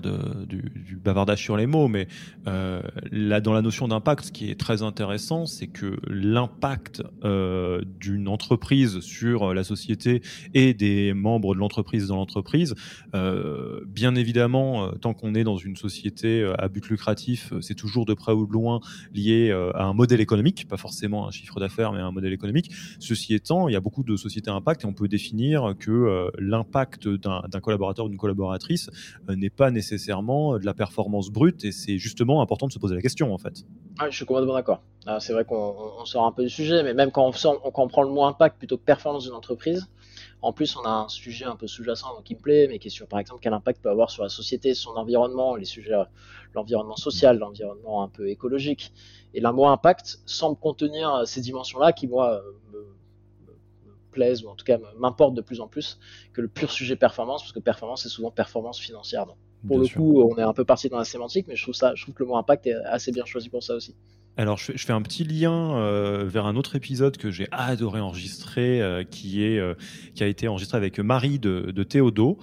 du, bavardage sur les mots, mais euh, là, dans la notion d'impact, ce qui est très intéressant, c'est que l'impact euh, d'une entreprise sur la société et des membres de l'entreprise dans l'entreprise, euh, bien évidemment, tant qu'on est dans une société à but lucratif, c'est toujours de près ou de loin lié à un modèle économique, pas forcément un chiffre d'affaires, mais un modèle économique. Ceci étant, il y a beaucoup de sociétés à impact et on peut définir que l'impact d'un collaborateur ou d'une collaboratrice n'est pas nécessairement nécessairement de la performance brute et c'est justement important de se poser la question en fait. Ah, je suis complètement d'accord. Ah, c'est vrai qu'on sort un peu du sujet, mais même quand on, quand on prend le mot impact plutôt que performance d'une entreprise, en plus, on a un sujet un peu sous-jacent qui me plaît, mais qui est sur, par exemple, quel impact peut avoir sur la société, son environnement, les sujets, l'environnement social, l'environnement un peu écologique. Et le mot impact semble contenir ces dimensions-là qui, moi, me, plaisent, ou en tout cas m'importent de plus en plus que le pur sujet performance, parce que performance, c'est souvent performance financière. Donc. Pour le coup, on est un peu parti dans la sémantique, mais je trouve ça, je trouve que le mot impact est assez bien choisi pour ça aussi. Alors, je fais, un petit lien euh, vers un autre épisode que j'ai adoré enregistrer, euh, qui, est, euh, qui a été enregistré avec Marie de, de Théodo,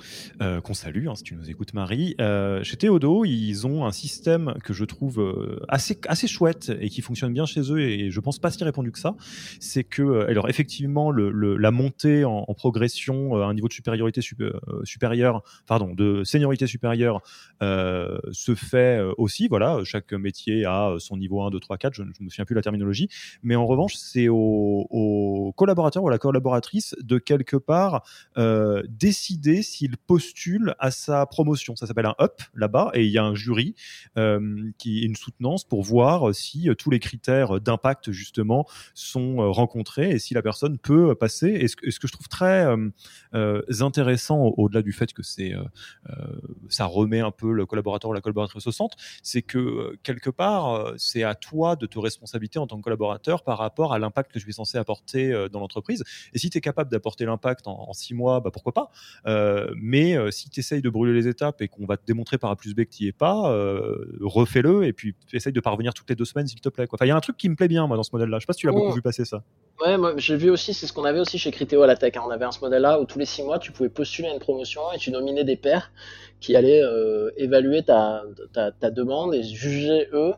qu'on salue, hein, si tu nous écoutes, Marie. chez Théodo, ils ont un système que je trouve assez, assez chouette et qui fonctionne bien chez eux, et je pense pas si répondu que ça. C'est que, alors, effectivement, le, la montée en, progression à un niveau de supériorité supérieur, pardon, de seniorité supérieure se fait aussi. Voilà, chaque métier a son niveau 1, 2, 3, je ne me souviens plus la terminologie, mais en revanche, c'est au, collaborateur ou à la collaboratrice de quelque part euh, décider s'il postule à sa promotion. Ça s'appelle un up là-bas, et il y a un jury euh, qui est une soutenance pour voir si tous les critères d'impact justement sont rencontrés et si la personne peut passer. Et ce, ce que je trouve très euh, intéressant au-delà du fait que c'est ça remet un peu le collaborateur ou la collaboratrice au centre, c'est que quelque part c'est à toi de te responsabilité en tant que collaborateur par rapport à l'impact que je suis censé apporter euh, dans l'entreprise. Et si tu es capable d'apporter l'impact en, six mois, bah pourquoi pas euh, Mais euh, si tu essayes de brûler les étapes et qu'on va te démontrer par A plus B que tu n'y es pas, refais-le et puis essaye de parvenir toutes les deux semaines, s'il te plaît. Il y a un truc qui me plaît bien, moi, dans ce modèle-là. Je sais pas si tu l'as beaucoup vu passer ça. Ouais, moi j'ai vu aussi, c'est ce qu'on avait aussi chez Criteo à la tech. Hein. On avait un ce modèle-là où tous les six mois, tu pouvais postuler à une promotion et tu nominais des pairs qui allaient euh, évaluer ta, ta, demande et juger eux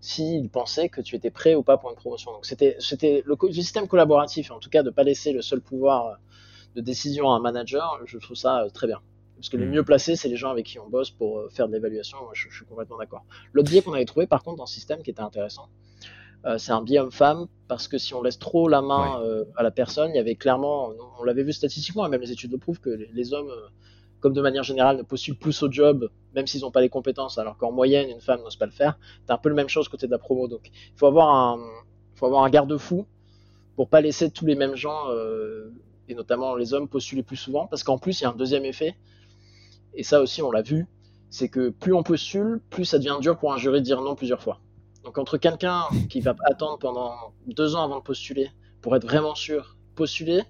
s'ils pensaient que tu étais prêt ou pas pour une promotion. Donc c'était le, système collaboratif, en tout cas de pas laisser le seul pouvoir de décision à un manager. Je trouve ça euh, très bien. Parce que les hmm. mieux placés, c'est les gens avec qui on bosse pour euh, faire de l'évaluation. Je, je, suis complètement d'accord. L'autre biais qu'on avait trouvé, par contre, dans ce système qui était intéressant, euh, c'est un biais homme-femme parce que si on laisse trop la main euh, à la personne, il y avait clairement, on l'avait vu statistiquement, et même les études le prouvent que les, hommes, euh, comme de manière générale, ne postulent plus au job, même s'ils n'ont pas les compétences, alors qu'en moyenne, une femme n'ose pas le faire. C'est un peu le même chose côté de la promo. Donc, il faut avoir un, garde-fou pour pas laisser tous les mêmes gens, et notamment les hommes, postuler plus souvent, parce qu'en plus, il y a un deuxième effet, et ça aussi, on l'a vu, c'est que plus on postule, plus ça devient dur pour un jury de dire non plusieurs fois. Donc entre quelqu'un qui va attendre pendant deux ans avant de postuler pour être vraiment sûr, postuler,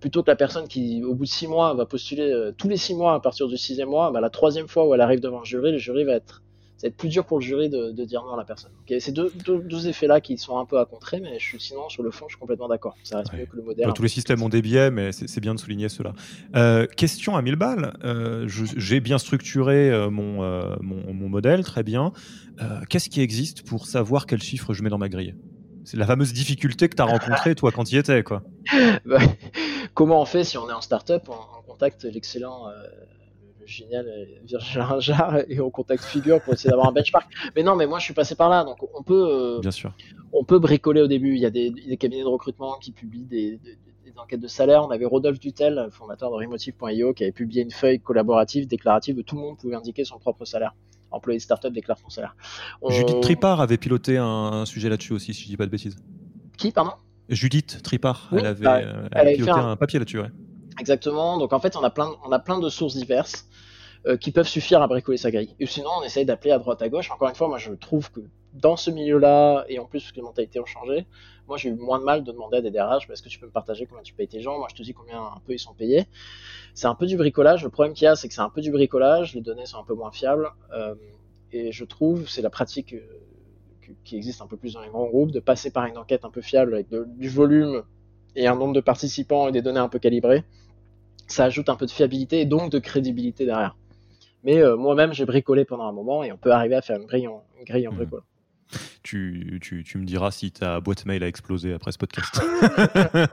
plutôt que la personne qui, au bout de six mois, va postuler euh, tous les six mois à partir du sixième mois, bah, la troisième fois où elle arrive devant le jury, le jury va être ça va être plus dur pour le jury de, dire non à la personne. Okay, c'est deux, deux, effets-là qui sont un peu à contrer, mais je suis, sinon, sur le fond, je suis complètement d'accord. Ça reste mieux que le modèle. tous les systèmes ont des biais, mais c'est bien de souligner cela. Euh, question à 1000 balles. Euh, j'ai bien structuré mon, mon, mon, modèle, très bien. Qu'est-ce qui existe pour savoir quel chiffre je mets dans ma grille? C'est la fameuse difficulté que tu as rencontrée, toi, quand tu y étais. Quoi. *laughs* Bah, comment on fait si on est en start-up On, contacte l'excellent génial Virgil Rinjar et on contacte Figure pour essayer d'avoir un benchmark. Mais non, mais moi je suis passé par là, donc on peut, euh, Bien sûr. on peut bricoler au début. Il y a des, cabinets de recrutement qui publient des, enquêtes de salaire. On avait Rodolphe Dutel, fondateur de Remotive.io, qui avait publié une feuille collaborative, déclarative où tout le monde pouvait indiquer son propre salaire. Employé de startup déclare son salaire. Judith Tripart avait piloté un, sujet là-dessus aussi, si je dis pas de bêtises. Qui, pardon? Judith Tripart, elle, avait, bah, euh, piloté un... papier là-dessus. Ouais. Exactement. Donc en fait, on a plein, on a plein de sources diverses euh, qui peuvent suffire à bricoler sa grille. Et sinon, on essaye d'appeler à droite à gauche. Encore une fois, moi, je trouve que dans ce milieu-là, et en plus que les mentalités ont changé, moi, j'ai eu moins de mal de demander à des DRH, est-ce que tu peux me partager combien tu payes tes gens? Moi, je te dis combien un peu ils sont payés. C'est un peu du bricolage. Le problème qu'il y a, c'est que c'est un peu du bricolage. Les données sont un peu moins fiables. Euh, et je trouve, c'est la pratique euh, qui existe un peu plus dans les grands groupes, de passer par une enquête un peu fiable avec du volume et un nombre de participants et des données un peu calibrées ça ajoute un peu de fiabilité et donc de crédibilité derrière. Mais euh, moi-même, j'ai bricolé pendant un moment et on peut arriver à faire une grille en, une grille en mmh. bricolant tu, tu, tu, me diras si ta boîte mail a explosé après ce podcast.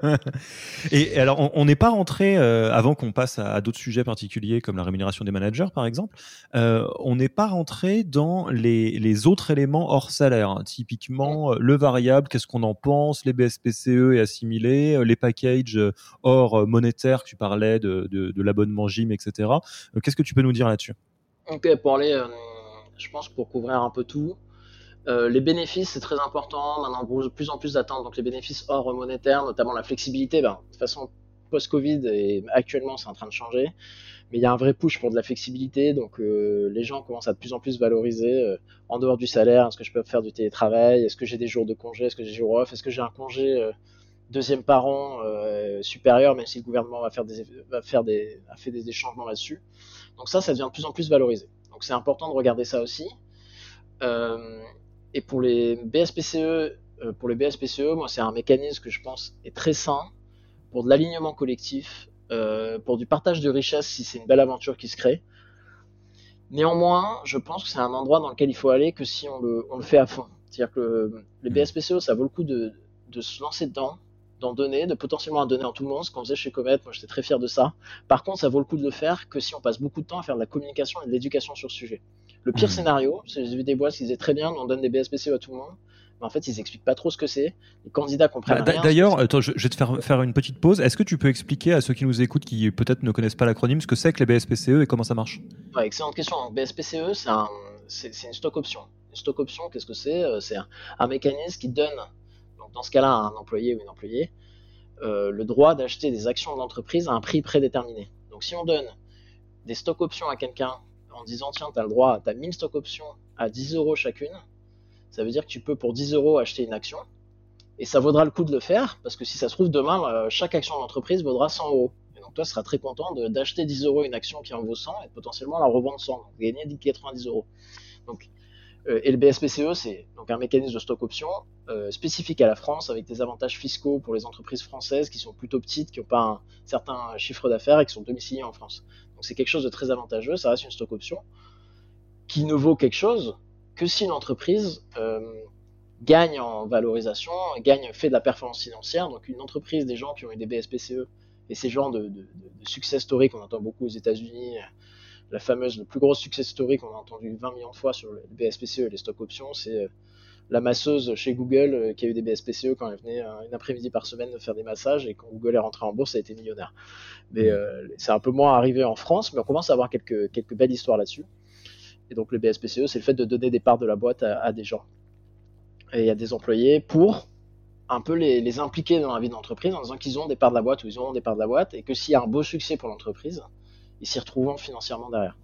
*laughs* et, alors, on n'est pas rentré, euh, avant qu'on passe à, d'autres sujets particuliers comme la rémunération des managers, par exemple, euh, on n'est pas rentré dans les, les, autres éléments hors salaire. Hein. Typiquement, euh, le variable, qu'est-ce qu'on en pense, les BSPCE et assimilés, les packages hors monétaire, tu parlais de, de, de l'abonnement gym, etc. qu'est-ce que tu peux nous dire là-dessus? Ok, pour aller, je pense, pour couvrir un peu tout, euh, les bénéfices, c'est très important. Maintenant, de plus en plus d'attentes. Donc, les bénéfices hors monétaire, notamment la flexibilité, ben, de toute façon, post-Covid, et actuellement, c'est en train de changer. Mais il y a un vrai push pour de la flexibilité. Donc, euh, les gens commencent à de plus en plus valoriser euh, en dehors du salaire. Est-ce que je peux faire du télétravail? Est-ce que j'ai des jours de congé? Est-ce que j'ai des jours off? Est-ce que j'ai un congé deuxième par an supérieur, même si le gouvernement va faire des, a fait des, changements là-dessus? Donc ça, ça devient de plus en plus valorisé. Donc c'est important de regarder ça aussi. Euh, et pour les BSPCE, euh, pour les BSPCE, moi, c'est un mécanisme que je pense est très sain pour de l'alignement collectif, euh, pour du partage de richesse si c'est une belle aventure qui se crée. Néanmoins, je pense que c'est un endroit dans lequel il faut aller que si on le, on le fait à fond. C'est-à-dire que les BSPCE, ça vaut le coup de, de se lancer dedans, d'en donner, de potentiellement en donner en tout le monde, ce qu'on faisait chez Comet, moi j'étais très fier de ça. Par contre, ça vaut le coup de le faire que si on passe beaucoup de temps à faire de la communication et de l'éducation sur ce sujet. Le pire mmh. scénario, c'est j'ai vu des boîtes qui disaient très bien, on donne des BSPCE à tout le monde, mais en fait ils expliquent pas trop ce que c'est. Les candidats comprennent bah, rien. D'ailleurs, je, vais te faire, faire une petite pause. Est-ce que tu peux expliquer à ceux qui nous écoutent, qui peut-être ne connaissent pas l'acronyme, ce que c'est que les BSPCE et comment ça marche? Ouais, Excellente question. Donc, BSPCE, c'est un, une stock option. Une stock option, qu'est-ce que c'est? Euh, C'est un, mécanisme qui donne, donc dans ce cas-là, à un employé ou une employée, euh, le droit d'acheter des actions de l'entreprise à un prix prédéterminé. Donc si on donne des stock options à quelqu'un en disant tiens, tu as le droit, tu as 1000 stock options à 10 euros chacune, ça veut dire que tu peux pour 10 euros acheter une action. Et ça vaudra le coup de le faire, parce que si ça se trouve demain, euh, chaque action d'entreprise vaudra 100 euros. Et donc toi, tu seras très content d'acheter 10 euros une action qui en vaut 100 et potentiellement la revendre 100, donc gagner 90 euros. Donc Euh, et le BSPCE, c'est un mécanisme de stock option euh, spécifique à la France avec des avantages fiscaux pour les entreprises françaises qui sont plutôt petites, qui n'ont pas un certain chiffre d'affaires et qui sont domiciliées en France. Donc c'est quelque chose de très avantageux, ça reste une stock option qui ne vaut quelque chose que si une entreprise euh, gagne en valorisation, gagne, fait de la performance financière. Donc une entreprise, des gens qui ont eu des BSPCE et ces genres de, de, de, success story qu'on entend beaucoup aux États-Unis, la fameuse, le plus gros success story qu'on a entendu 20 millions de fois sur le BSPCE et les stock options, c'est euh, la masseuse chez Google euh, qui a eu des BSPCE quand elle venait une après-midi par semaine de faire des massages et quand Google est rentré en bourse, elle a été millionnaire. Mais euh, c'est un peu moins arrivé en France, mais on commence à avoir quelques, quelques belles histoires là-dessus. Et donc le BSPCE, c'est le fait de donner des parts de la boîte à, à des gens et à des employés pour un peu les, les impliquer dans la vie de l'entreprise en disant qu'ils ont des parts de la boîte ou ils ont des parts de la boîte et que s'il y a un beau succès pour l'entreprise, ils s'y retrouvent financièrement derrière.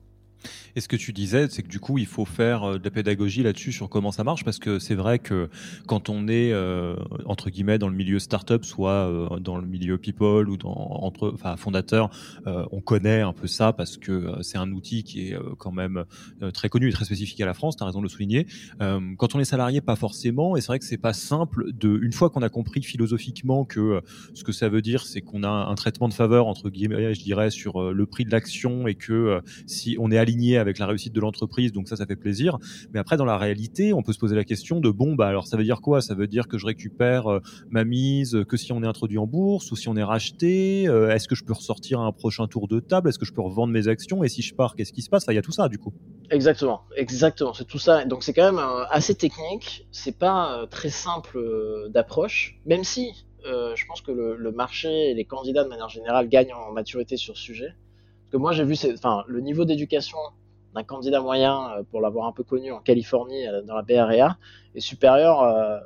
Et ce que tu disais, c'est que du coup, il faut faire euh, de la pédagogie là-dessus sur comment ça marche, parce que c'est vrai que quand on est euh, entre guillemets dans le milieu startup, soit euh, dans le milieu people ou dans entre, enfin fondateur, on connaît un peu ça parce que c'est un outil qui est quand même très connu et très spécifique à la France. Tu as raison de le souligner. quand on est salarié, pas forcément. Et c'est vrai que c'est pas simple de, une fois qu'on a compris philosophiquement que ce que ça veut dire, c'est qu'on a un traitement de faveur entre guillemets, je dirais, sur le prix de l'action et que si on est avec la réussite de l'entreprise, donc ça, ça fait plaisir. Mais après, dans la réalité, on peut se poser la question de bon, bah alors ça veut dire quoi? Ça veut dire que je récupère euh, ma mise que si on est introduit en bourse ou si on est racheté euh, Est-ce que je peux ressortir à un prochain tour de table? Est-ce que je peux revendre mes actions? Et si je pars, qu'est-ce qui se passe? Il y a tout ça du coup. Exactement, exactement, c'est tout ça. Donc c'est quand même euh, assez technique. C'est pas très simple d'approche, même si je pense que le, le, marché et les candidats de manière générale gagnent en maturité sur ce sujet. Moi j'ai vu, enfin, le niveau d'éducation d'un candidat moyen, euh, pour l'avoir un peu connu en Californie, euh, dans la BRA, est supérieur euh,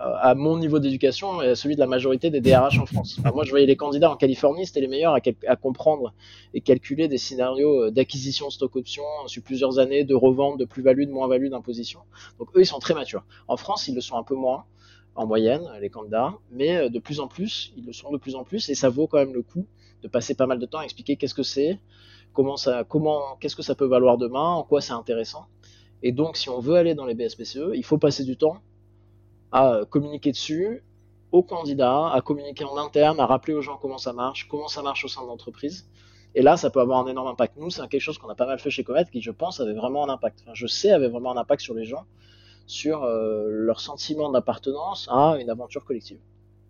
à mon niveau d'éducation et à celui de la majorité des DRH en France. moi, je voyais les candidats en Californie, c'était les meilleurs à, à, comprendre et calculer des scénarios d'acquisition de stock option sur plusieurs années, de revente, de plus-value, de moins-value, d'imposition. Donc eux, ils sont très matures. En France, ils le sont un peu moins en moyenne, les candidats, mais de plus en plus, ils le sont de plus en plus et ça vaut quand même le coup de passer pas mal de temps à expliquer qu'est-ce que c'est, comment ça, comment, qu'est-ce que ça peut valoir demain, en quoi c'est intéressant. Et donc, si on veut aller dans les BSPCE, il faut passer du temps à communiquer dessus, aux candidats, à communiquer en interne, à rappeler aux gens comment ça marche, comment ça marche au sein de l'entreprise. Et là, ça peut avoir un énorme impact. Nous, c'est quelque chose qu'on a pas mal fait chez Comet, qui, je pense, avait vraiment un impact. Enfin, je sais, avait vraiment un impact sur les gens, sur euh, leur sentiment d'appartenance à une aventure collective.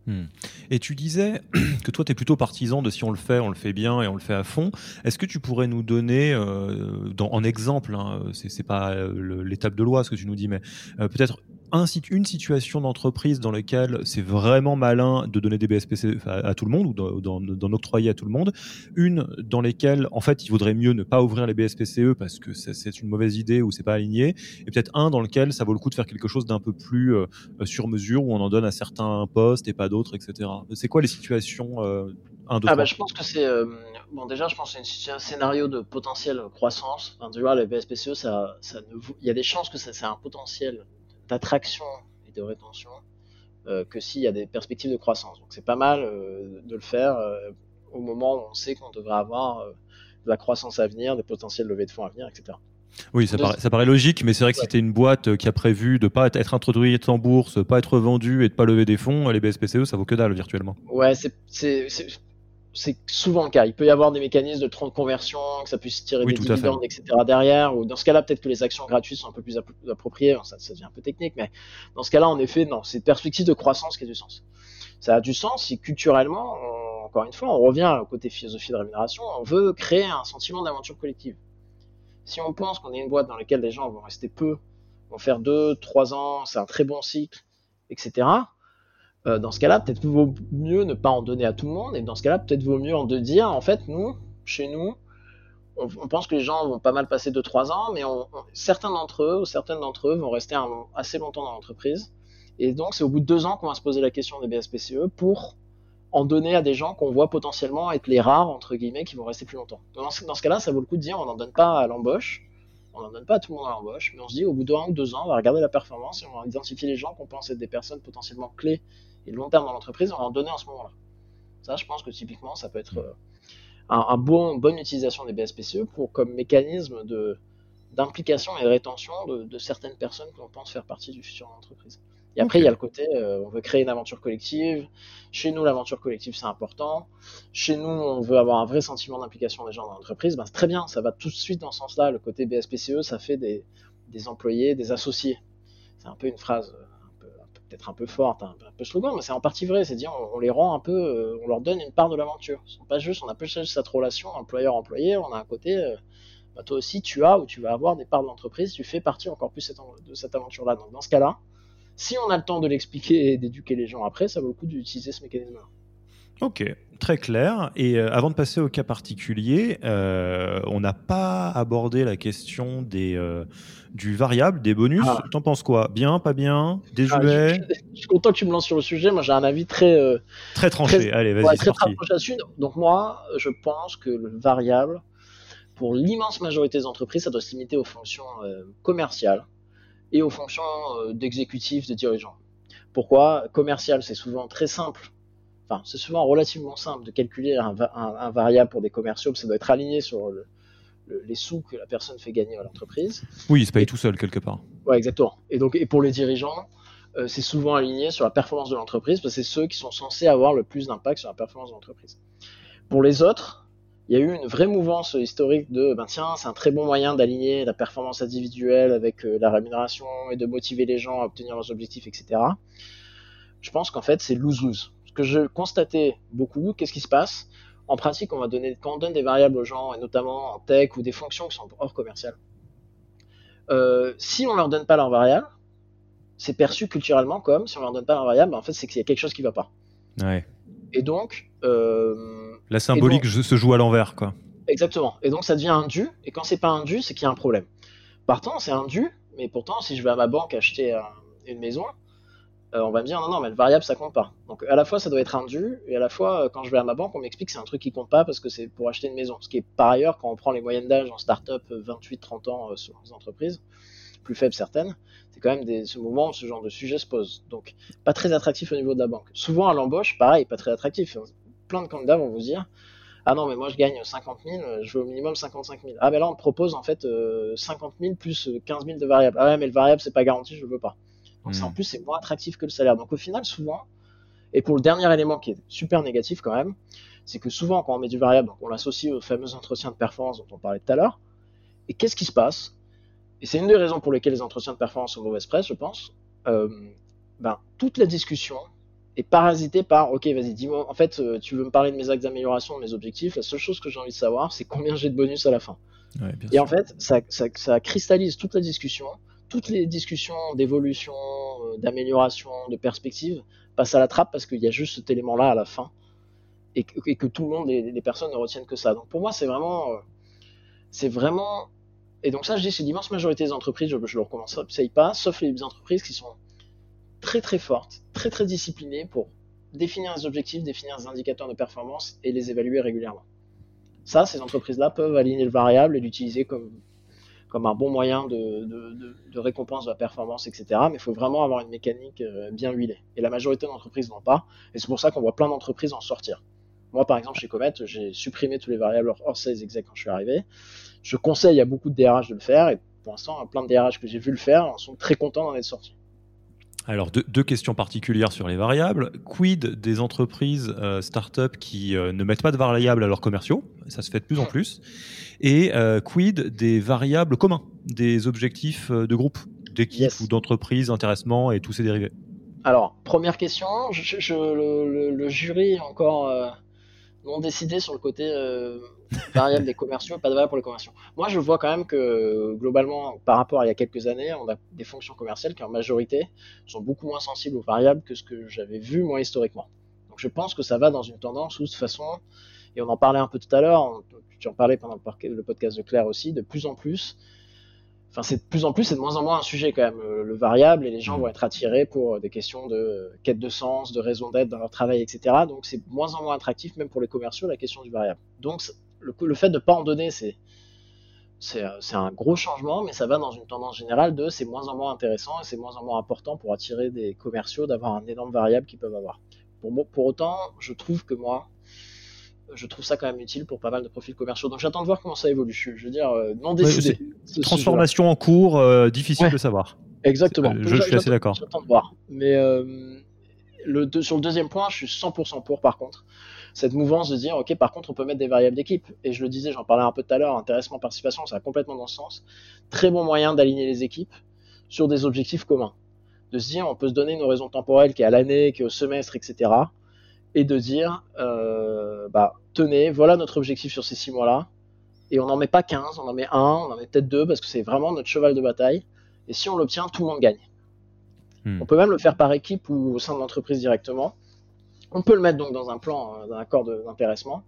Hmm. Et tu disais *clears throat* que toi, tu es plutôt partisan de si on le fait, on le fait bien et on le fait à fond. Est-ce que tu pourrais nous donner, euh, en exemple, hein, c'est pas euh, l'étape de loi ce que tu nous dis, mais euh, peut-être un, une situation d'entreprise dans laquelle c'est vraiment malin de donner des BSPC à, tout le monde ou d'en octroyer à tout le monde, une dans lesquelles en fait il vaudrait mieux ne pas ouvrir les BSPCE parce que c'est une mauvaise idée ou c'est pas aligné, et peut-être un dans lequel ça vaut le coup de faire quelque chose d'un peu plus euh, sur mesure où on en donne à certains postes et pas d'autres, etc. C'est quoi les situations euh, ah bah, je pense que c'est euh, bon déjà je pense c'est un scénario de potentielle croissance. Enfin, tu vois les BSPCE ça, ça ne... il y a des chances que ça c'est un potentiel d'attraction et de rétention euh, que s'il y a des perspectives de croissance. Donc c'est pas mal euh, de le faire euh, au moment où on sait qu'on devrait avoir de la croissance à venir, des potentiels levées de fonds à venir, etc. Oui, ça, paraît, ça paraît, logique, mais c'est vrai que si tu une boîte qui a prévu de pas être introduite en bourse, pas être vendue et de pas lever des fonds, les BSPCE, ça vaut que dalle virtuellement. Ouais, c'est c'est souvent le cas. Il peut y avoir des mécanismes de conversion, que ça puisse tirer des dividendes, etc. derrière. Ou dans ce cas-là, peut-être que les actions gratuites sont un peu plus appropriées. ça, ça, devient un peu technique, mais dans ce cas-là, en effet, non, c'est une perspective de croissance qui a du sens. Ça a du sens si culturellement, encore une fois, on revient au côté philosophie de rémunération, on veut créer un sentiment d'aventure collective. Si on pense qu'on est une boîte dans laquelle les gens vont rester peu, vont faire deux, trois ans, c'est un très bon cycle, etc euh, dans ce cas-là, peut-être vaut mieux ne pas en donner à tout le monde, et dans ce cas-là, peut-être vaut mieux en de dire, en fait, nous, chez nous, on, pense que les gens vont pas mal passer 2-3 ans, mais certains d'entre eux ou certaines d'entre eux vont rester assez longtemps dans l'entreprise. Et donc, c'est au bout de 2 ans qu'on va se poser la question des BSPCE pour en donner à des gens qu'on voit potentiellement être les rares, entre guillemets, qui vont rester plus longtemps. Dans ce, ce cas-là, ça vaut le coup de dire, on n'en donne pas à l'embauche, on n'en donne pas à tout le monde à l'embauche, mais on se dit, au bout 1 ou 2 ans, on va regarder la performance et on va identifier les gens qu'on pense être des personnes potentiellement clés et long terme dans l'entreprise, on va en donner en ce moment-là. Ça, je pense que typiquement, ça peut être euh, un, un, bon, bonne utilisation des BSPCE pour comme mécanisme de d'implication et de rétention de, certaines personnes que l'on pense faire partie du futur de l'entreprise. Et après, il y a le côté, euh, on veut créer une aventure collective. Chez nous, l'aventure collective, c'est important. Chez nous, on veut avoir un vrai sentiment d'implication des gens dans l'entreprise. Ben, c'est très bien, ça va tout de suite dans ce sens-là. Le côté BSPCE, ça fait des, des employés, des associés. C'est un peu une phrase euh, peut-être un peu forte, un, peu slogan, mais c'est en partie vrai. C'est dire, on, les rend un peu, euh, on leur donne une part de l'aventure. Ils sont pas juste, on n'a pas juste cette relation employeur-employé, on a un côté, ben, toi aussi, tu as ou tu vas avoir des parts de l'entreprise, tu fais partie encore plus de cette aventure-là. Donc dans ce cas-là, si on a le temps de l'expliquer et d'éduquer les gens après, ça vaut le coup d'utiliser ce mécanisme-là. Ok, très clair. Et euh, avant de passer au cas particulier, euh, on n'a pas abordé la question des, euh, du variable, des bonus. Ah. T'en penses quoi? Bien, pas bien? Des ah, jouets? je, suis content que tu me lances sur le sujet. Moi, j'ai un avis très. très tranché. Allez, vas-y, très, tranché Donc, moi, je pense que le variable, pour l'immense majorité des entreprises, ça doit se limiter aux fonctions commerciales et aux fonctions d'exécutif, de dirigeants. Pourquoi? Commercial, c'est souvent très simple. Enfin, c'est souvent relativement simple de calculer un, variable pour des commerciaux, ça doit être aligné sur les sous que la personne fait gagner à l'entreprise. Oui, il se paye tout seul quelque part. Ouais, exactement. Et donc, et pour les dirigeants, euh, c'est souvent aligné sur la performance de l'entreprise parce que c'est ceux qui sont censés avoir le plus d'impact sur la performance de l'entreprise. Pour les autres, il y a eu une vraie mouvance historique de ben tiens, c'est un très bon moyen d'aligner la performance individuelle avec euh, la rémunération et de motiver les gens à obtenir leurs objectifs, etc. Je pense qu'en fait, c'est lose-lose. Que je constatais beaucoup, qu'est-ce qui se passe? En pratique, on va donner, quand on donne des variables aux gens, et notamment en tech ou des fonctions qui sont hors commerciales, euh, si on leur donne pas leurs variables, c'est perçu culturellement comme si on leur donne pas leurs variables, ben, en fait, c'est qu'il y a quelque chose qui va pas. Ouais. Et donc, euh, la symbolique se joue à l'envers, quoi. Exactement. Et donc ça devient un dû, et quand c'est pas un dû, c'est qu'il y a un problème. Partant, c'est un dû, mais pourtant, si je vais à ma banque acheter une maison, euh, on va me dire non, non, mais le variable ça compte pas. Donc à la fois ça doit être un et à la fois euh, quand je vais à ma banque, on m'explique que c'est un truc qui compte pas parce que c'est pour acheter une maison. Ce qui est par ailleurs, quand on prend les moyennes d'âge en start-up 28-30 euh, ans sur les entreprises, plus faibles certaines, c'est quand même des, ce moment où ce genre de sujet se pose. Donc pas très attractif au niveau de la banque. Souvent à l'embauche, pareil, pas très attractif plein de candidats vont vous dire ah non mais moi je gagne 50 000, je veux au minimum 55 000. Ah ben là on propose en fait 50 euh, 000 plus 15 000 de variables. Ah ouais mais le variable c'est pas garanti, je veux pas. Donc en hmm. plus c'est moins attractif que le salaire. Donc au final souvent, et pour le dernier élément qui est super négatif quand même, c'est que souvent quand on met du variable, donc on l'associe aux fameux entretiens de performance dont on parlait tout à l'heure. Et qu'est-ce qui se passe? Et c'est une des raisons pour lesquelles les entretiens de performance sont mauvaise presse, je pense. Euh, ben, toute la discussion et parasité par ok vas-y dis-moi en fait euh, tu veux me parler de mes axes d'amélioration de mes objectifs la seule chose que j'ai envie de savoir c'est combien j'ai de bonus à la fin et en fait ça, ça, cristallise toute la discussion toutes les discussions d'évolution euh, d'amélioration de perspective passent à la trappe parce qu'il y a juste cet élément là à la fin et que, tout le monde les, personnes ne retiennent que ça donc pour moi c'est vraiment euh, c'est vraiment et donc ça je dis c'est l'immense majorité des entreprises je, je le recommence pas sauf les entreprises qui sont très très forte, très très disciplinée pour définir les objectifs, définir les indicateurs de performance et les évaluer régulièrement. Ça, ces entreprises-là peuvent aligner le variable et l'utiliser comme, comme un bon moyen de, récompense de la performance, etc. Mais il faut vraiment avoir une mécanique euh, bien huilée. Et la majorité d'entreprises n'ont pas. Et c'est pour ça qu'on voit plein d'entreprises en sortir. Moi, par exemple, chez Comet, j'ai supprimé tous les variables hors sales exact quand je suis arrivé. Je conseille à beaucoup de DRH de le faire. Et pour l'instant, plein de DRH que j'ai vu le faire sont très contents d'en être sortis. Alors, deux, questions particulières sur les variables. Quid des entreprises euh, start-up qui euh, ne mettent pas de variables à leurs commerciaux? Ça se fait de plus en plus. Et euh, quid des variables communs, des objectifs de groupe, d'équipe ou d'entreprise, intéressement et tous ces dérivés? Alors, première question. Je, le, le, jury encore non décidé sur le côté euh, variable des commerciaux, pas de variable pour les commerciaux. Moi, je vois quand même que globalement, par rapport à il y a quelques années, on a des fonctions commerciales qui en majorité sont beaucoup moins sensibles aux variables que ce que j'avais vu moi historiquement. Donc, je pense que ça va dans une tendance où de toute façon, et on en parlait un peu tout à l'heure, tu en parlais pendant le podcast de Claire aussi, de plus en plus, enfin c'est de plus en plus, c'est de moins en moins un sujet quand même, le, variable, et les gens mmh. vont être attirés pour des questions de quête de sens, de raison d'être dans leur travail, etc. Donc c'est moins en moins attractif, même pour les commerciaux, la question du variable. Donc le, le fait de ne pas en donner, c'est c'est un gros changement, mais ça va dans une tendance générale de c'est moins en moins intéressant et c'est moins en moins important pour attirer des commerciaux d'avoir un énorme variable qu'ils peuvent avoir. Pour, pour autant, je trouve que moi, je trouve ça quand même utile pour pas mal de profils commerciaux. Donc j'attends de voir comment ça évolue. Je veux dire, non décidé. transformation en cours, difficile de savoir. Exactement. Je, je suis assez d'accord. J'attends de voir. Mais le, sur le deuxième point, je suis 100% pour par contre. Cette mouvance de dire, ok, par contre, on peut mettre des variables d'équipe. Et je le disais, j'en parlais un peu tout à l'heure, intéressement, participation, ça va complètement dans ce sens. Très bon moyen d'aligner les équipes sur des objectifs communs. De se dire, on peut se donner une raison temporelle qui est à l'année, qui est au semestre, etc. Et de dire, euh, bah, tenez, voilà notre objectif sur ces six mois-là. Et on n'en met pas 15, on en met un, on en met peut-être deux, parce que c'est vraiment notre cheval de bataille. Et si on l'obtient, tout le monde gagne. Hmm. On peut même le faire par équipe ou au sein de l'entreprise directement. On peut le mettre donc dans un plan, euh, d'un accord d'intéressement.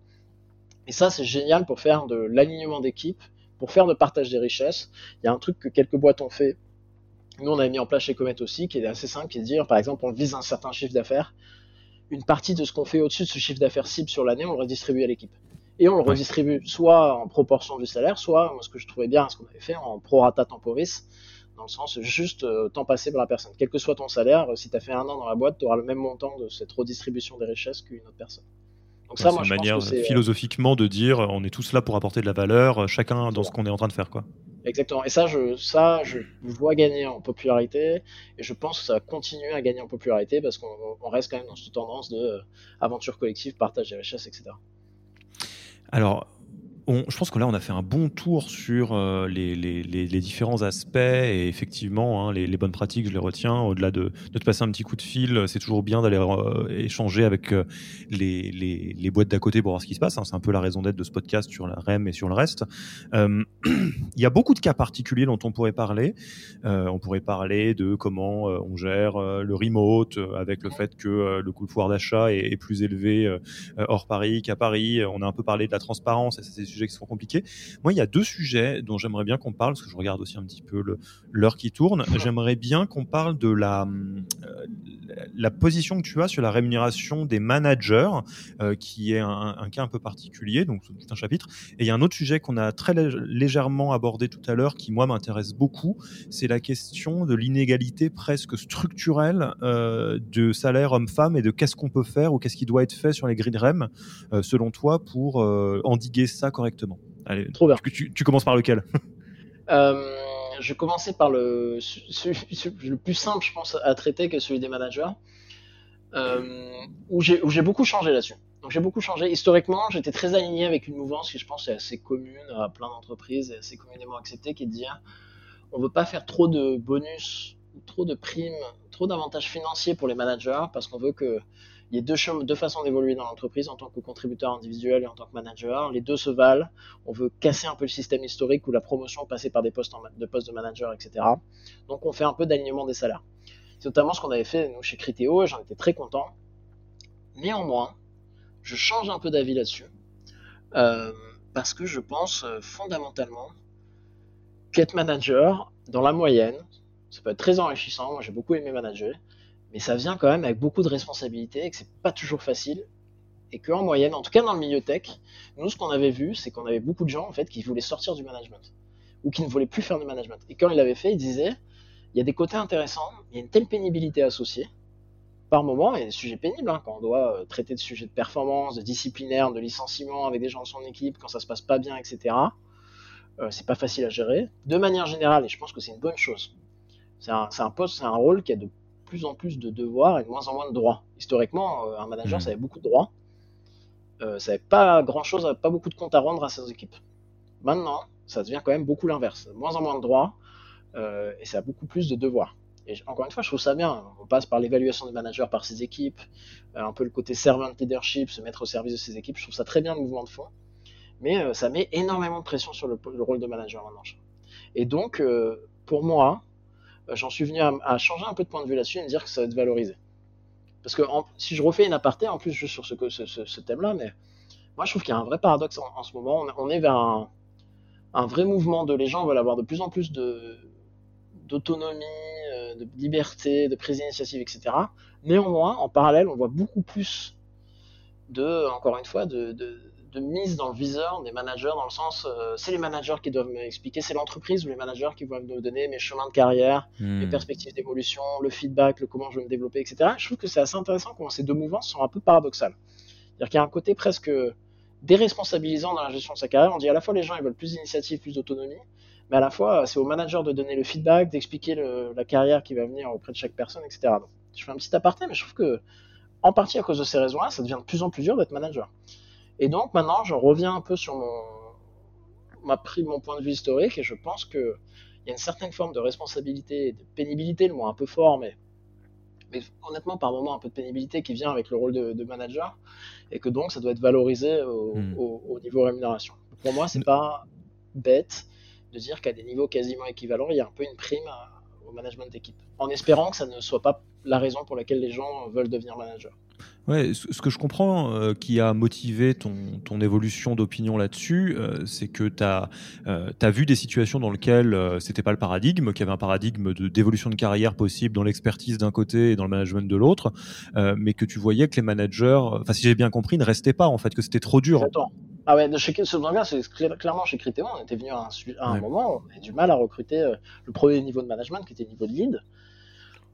Et ça, c'est génial pour faire de l'alignement d'équipe, pour faire de partage des richesses. Il y a un truc que quelques boîtes ont fait. Nous, on a mis en place chez Comet aussi, qui est assez simple, qui est de dire, par exemple, on vise un certain chiffre d'affaires. Une partie de ce qu'on fait au-dessus de ce chiffre d'affaires cible sur l'année, on le redistribue à l'équipe. Et on le redistribue soit en proportion du salaire, soit, ce que je trouvais bien, ce qu'on avait fait, en prorata temporis dans le sens juste euh, temps passé par la personne. Quel que soit ton salaire, euh, si tu as fait un an dans la boîte, tu auras le même montant de cette redistribution des richesses qu'une autre personne. Donc ça, moi, une manière pense euh, philosophiquement de dire on est tous là pour apporter de la valeur, chacun dans ce qu'on est en train de faire. quoi. Exactement. Et ça, je, ça, je vois gagner en popularité et je pense que ça va continuer à gagner en popularité parce qu'on reste quand même dans cette tendance de aventure collective, partage des richesses, etc. Alors, je pense que là, on a fait un bon tour sur euh, les, différents aspects et effectivement, hein, les, bonnes pratiques, je les retiens. Au-delà de, de, te passer un petit coup de fil, c'est toujours bien d'aller euh, échanger avec euh, les, boîtes d'à côté pour voir ce qui se passe. Hein. C'est un peu la raison d'être de ce podcast sur la REM et sur le reste. *clears throat* Il y a beaucoup de cas particuliers dont on pourrait parler. on pourrait parler de comment on gère le remote avec le fait que le coût de pouvoir d'achat est, plus élevé hors Paris qu'à Paris. On a un peu parlé de la transparence sujets qui sont compliqués. Moi, il y a deux sujets dont j'aimerais bien qu'on parle, parce que je regarde aussi un petit peu l'heure qui tourne. J'aimerais bien qu'on parle de la, euh, la position que tu as sur la rémunération des managers, euh, qui est un, cas un peu particulier, donc tout un chapitre. Et il y a un autre sujet qu'on a très légèrement abordé tout à l'heure, qui moi m'intéresse beaucoup, c'est la question de l'inégalité presque structurelle euh, de salaire homme-femme et de qu'est-ce qu'on peut faire ou qu'est-ce qui doit être fait sur les grid REM, selon toi, pour endiguer ça correctement Allez, Trop bien. Tu, tu, commences par lequel? *laughs* Euh, Je commencer par le, le plus simple, je pense, à traiter que celui des managers, euh, où j'ai beaucoup changé là-dessus. Donc j'ai beaucoup changé. Historiquement, j'étais très aligné avec une mouvance qui, je pense, est assez commune à plein d'entreprises et assez communément acceptée, qui est de dire on veut pas faire trop de bonus, trop de primes, trop d'avantages financiers pour les managers, parce qu'on veut que il y a deux, façons d'évoluer dans l'entreprise en tant que contributeur individuel et en tant que manager. Les deux se valent. On veut casser un peu le système historique où la promotion passait par des postes de manager, etc. Donc on fait un peu d'alignement des salaires. C'est notamment ce qu'on avait fait chez Criteo et j'en étais très content. Néanmoins, je change un peu d'avis là-dessus. Euh, parce que je pense euh, fondamentalement qu'être manager, dans la moyenne, ça peut être très enrichissant. Moi, j'ai beaucoup aimé manager mais ça vient quand même avec beaucoup de responsabilités et que c'est pas toujours facile. Et qu'en moyenne, en tout cas dans le milieu tech, nous ce qu'on avait vu, c'est qu'on avait beaucoup de gens en fait qui voulaient sortir du management ou qui ne voulaient plus faire du management. Et quand ils l'avaient fait, ils disaient il y a des côtés intéressants, il y a une telle pénibilité associée. Par moment, il y a des sujets pénibles hein, quand on doit euh, traiter de sujets de performance, de disciplinaire, de licenciement avec des gens de son équipe, quand ça se passe pas bien, etc. Euh, c'est pas facile à gérer. De manière générale, et je pense que c'est une bonne chose. C'est un, un poste, c'est un rôle qui a de plus en plus de devoirs et de moins en moins de droits. Historiquement, euh, un manager, hmm. ça avait beaucoup de droits. Euh, ça n'avait pas grand chose, pas beaucoup de comptes à rendre à ses équipes. Maintenant, ça devient quand même beaucoup l'inverse. Moins en moins de droits euh, et ça a beaucoup plus de devoirs. Et encore une fois, je trouve ça bien. On passe par l'évaluation des managers par ses équipes, un peu le côté servant leadership, se mettre au service de ses équipes. Je trouve ça très bien le mouvement de fond. Mais ça met énormément de pression sur le, rôle de manager maintenant. Et donc, pour moi, euh, j'en suis venu à, changer un peu de point de vue là-dessus et me dire que ça va être valorisé. Parce que si je refais une aparté, en plus juste sur ce, ce, thème-là, mais moi je trouve qu'il y a un vrai paradoxe en, ce moment. On, est vers un, vrai mouvement de les gens veulent avoir de plus en plus d'autonomie, euh, de liberté, de prise d'initiative, etc. Néanmoins, en parallèle, on voit beaucoup plus de, encore une fois, de mise dans le viseur des managers, dans le sens, euh, c'est les managers qui doivent m'expliquer, c'est l'entreprise ou les managers qui doivent me donner mes chemins de carrière, mes hmm. perspectives d'évolution, le feedback, le comment je veux me développer, etc. Je trouve que c'est assez intéressant comment ces deux mouvances sont un peu paradoxales. C'est-à-dire qu'il y a un côté presque déresponsabilisant dans la gestion de sa carrière. On dit à la fois les gens ils veulent plus d'initiative, plus d'autonomie, mais à la fois c'est au manager de donner le feedback, d'expliquer la carrière qui va venir auprès de chaque personne, etc. je fais un petit aparté, mais je trouve que en partie à cause de ces raisons-là, ça devient de plus en plus dur d'être manager. Et donc maintenant, je reviens un peu sur mon, m'a pris mon point de vue historique et je pense que il y a une certaine forme de responsabilité, de pénibilité, le mot un peu fort, mais, mais honnêtement par moment un peu de pénibilité qui vient avec le rôle de, manager et que donc ça doit être valorisé au, hmm. au niveau rémunération. Pour moi, c'est pas bête de dire qu'à des niveaux quasiment équivalents, il y a un peu une prime au management d'équipe, en espérant que ça ne soit pas la raison pour laquelle les gens veulent devenir manager. Ouais, ce que je comprends euh, qui a motivé ton, ton évolution d'opinion là-dessus, euh, c'est que tu as, euh, vu des situations dans lesquelles c'était pas le paradigme, qu'il y avait un paradigme d'évolution de, carrière possible dans l'expertise d'un côté et dans le management de l'autre, mais que tu voyais que les managers, enfin si j'ai bien compris, ne restaient pas en fait, que c'était trop dur. Ah ouais, chez, ce c'est clairement chez Critéo, on était venu à un, moment, on avait du mal à recruter le premier niveau de management qui était le niveau de lead.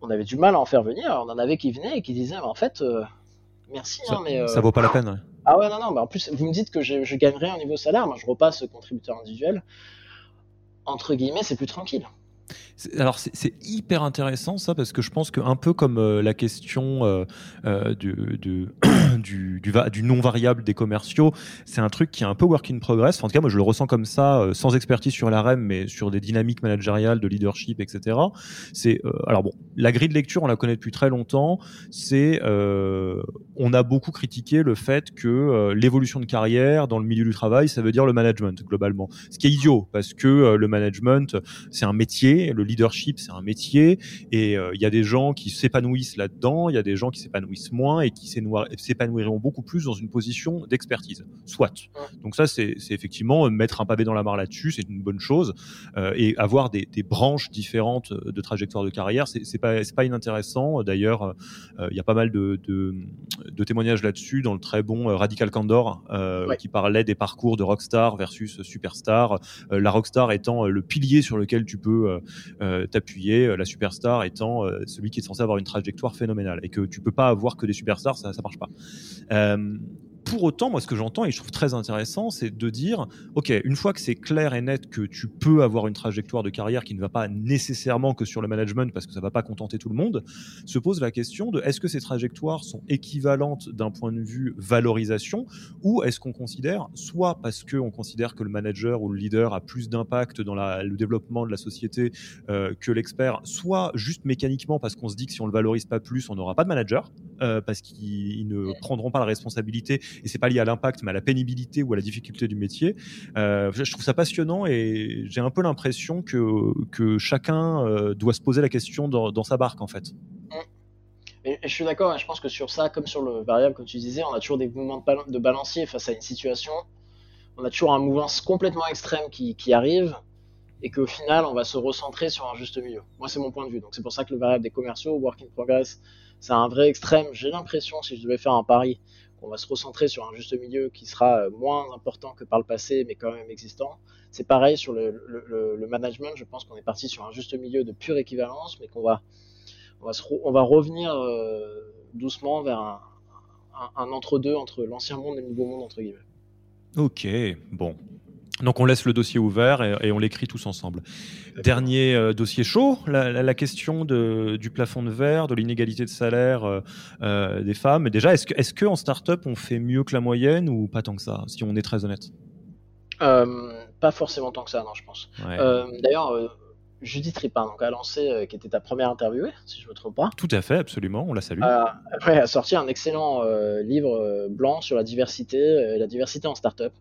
On avait du mal à en faire venir. On en avait qui venaient et qui disaient, en fait, merci. Ça, hein, mais, ça vaut pas la peine. Ah ouais, non, non. Mais en plus, vous me dites que je, je gagnerai un niveau salaire. Moi, je repasse contributeur individuel. Entre guillemets, c'est plus tranquille. Alors c'est hyper intéressant ça parce que je pense qu'un peu comme euh, la question euh, euh, du, du, *coughs* non variable des commerciaux, c'est un truc qui est un peu work in progress. en tout cas, moi je le ressens comme ça, sans expertise sur la REM, mais sur des dynamiques managériales, de leadership, etc. C'est alors bon, la grille de lecture, on la connaît depuis très longtemps. C'est on a beaucoup critiqué le fait que l'évolution de carrière dans le milieu du travail, ça veut dire le management globalement. Ce qui est idiot parce que le management, c'est un métier, le leadership, c'est un métier, et euh, il y a des gens qui s'épanouissent là-dedans, il y a des gens qui s'épanouissent moins et qui s'épanouiront beaucoup plus dans une position d'expertise. Soit. Donc ça, c'est effectivement mettre un pavé dans la mare là-dessus, c'est une bonne chose, euh, et avoir des, branches différentes de trajectoire de carrière, c'est pas, pas inintéressant. D'ailleurs, euh, il y a pas mal de, de, témoignages là-dessus dans le très bon Radical Candor, qui parlait des parcours de rockstar versus superstar. la rockstar étant le pilier sur lequel tu peux euh, t'appuyer, euh, la superstar étant euh, celui qui est censé avoir une trajectoire phénoménale et que tu peux pas avoir que des superstars, ça ça marche pas pour autant, moi, ce que j'entends et je trouve très intéressant, c'est de dire, OK, une fois que c'est clair et net que tu peux avoir une trajectoire de carrière qui ne va pas nécessairement que sur le management parce que ça va pas contenter tout le monde, se pose la question de est-ce que ces trajectoires sont équivalentes d'un point de vue valorisation ou est-ce qu'on considère, soit parce qu'on considère que le manager ou le leader a plus d'impact dans le développement de la société euh, que l'expert, soit juste mécaniquement parce qu'on se dit que si on le valorise pas plus, on n'aura pas de manager, euh, parce qu'ils ne prendront pas la responsabilité et c'est pas lié à l'impact, mais à la pénibilité ou à la difficulté du métier. Euh, je trouve ça passionnant et j'ai un peu l'impression que, que chacun euh, doit se poser la question dans, sa barque en fait. Et, je suis d'accord, je pense que sur ça, comme sur le variable, comme tu disais, on a toujours des mouvements de, balancier face à une situation. On a toujours un mouvement complètement extrême qui, qui arrive et qu'au final, on va se recentrer sur un juste milieu. Moi, c'est mon point de vue. Donc, c'est pour ça que le variable des commerciaux, work in progress, c'est un vrai extrême. J'ai l'impression, si je devais faire un pari, on va se recentrer sur un juste milieu qui sera euh, moins important que par le passé, mais quand même existant. C'est pareil sur le, management, je pense qu'on est parti sur un juste milieu de pure équivalence, mais qu'on va, on va, revenir euh, doucement vers un, entre-deux entre l'ancien monde et le nouveau monde, entre guillemets. Ok, bon, donc on laisse le dossier ouvert et, on l'écrit tous ensemble. Dernier euh, dossier chaud, la, question du plafond de verre, de l'inégalité de salaire euh, euh, des femmes. Déjà, est-ce que, est que en start-up on fait mieux que la moyenne ou pas tant que ça, si on est très honnête? Pas forcément tant que ça, non, je pense. D'ailleurs, Judith Ripin, donc, a lancé, qui était ta première interviewée, si je ne me trompe pas. Tout à fait, absolument, on la salue. après, a sorti un excellent livre blanc sur la diversité, la diversité en start-up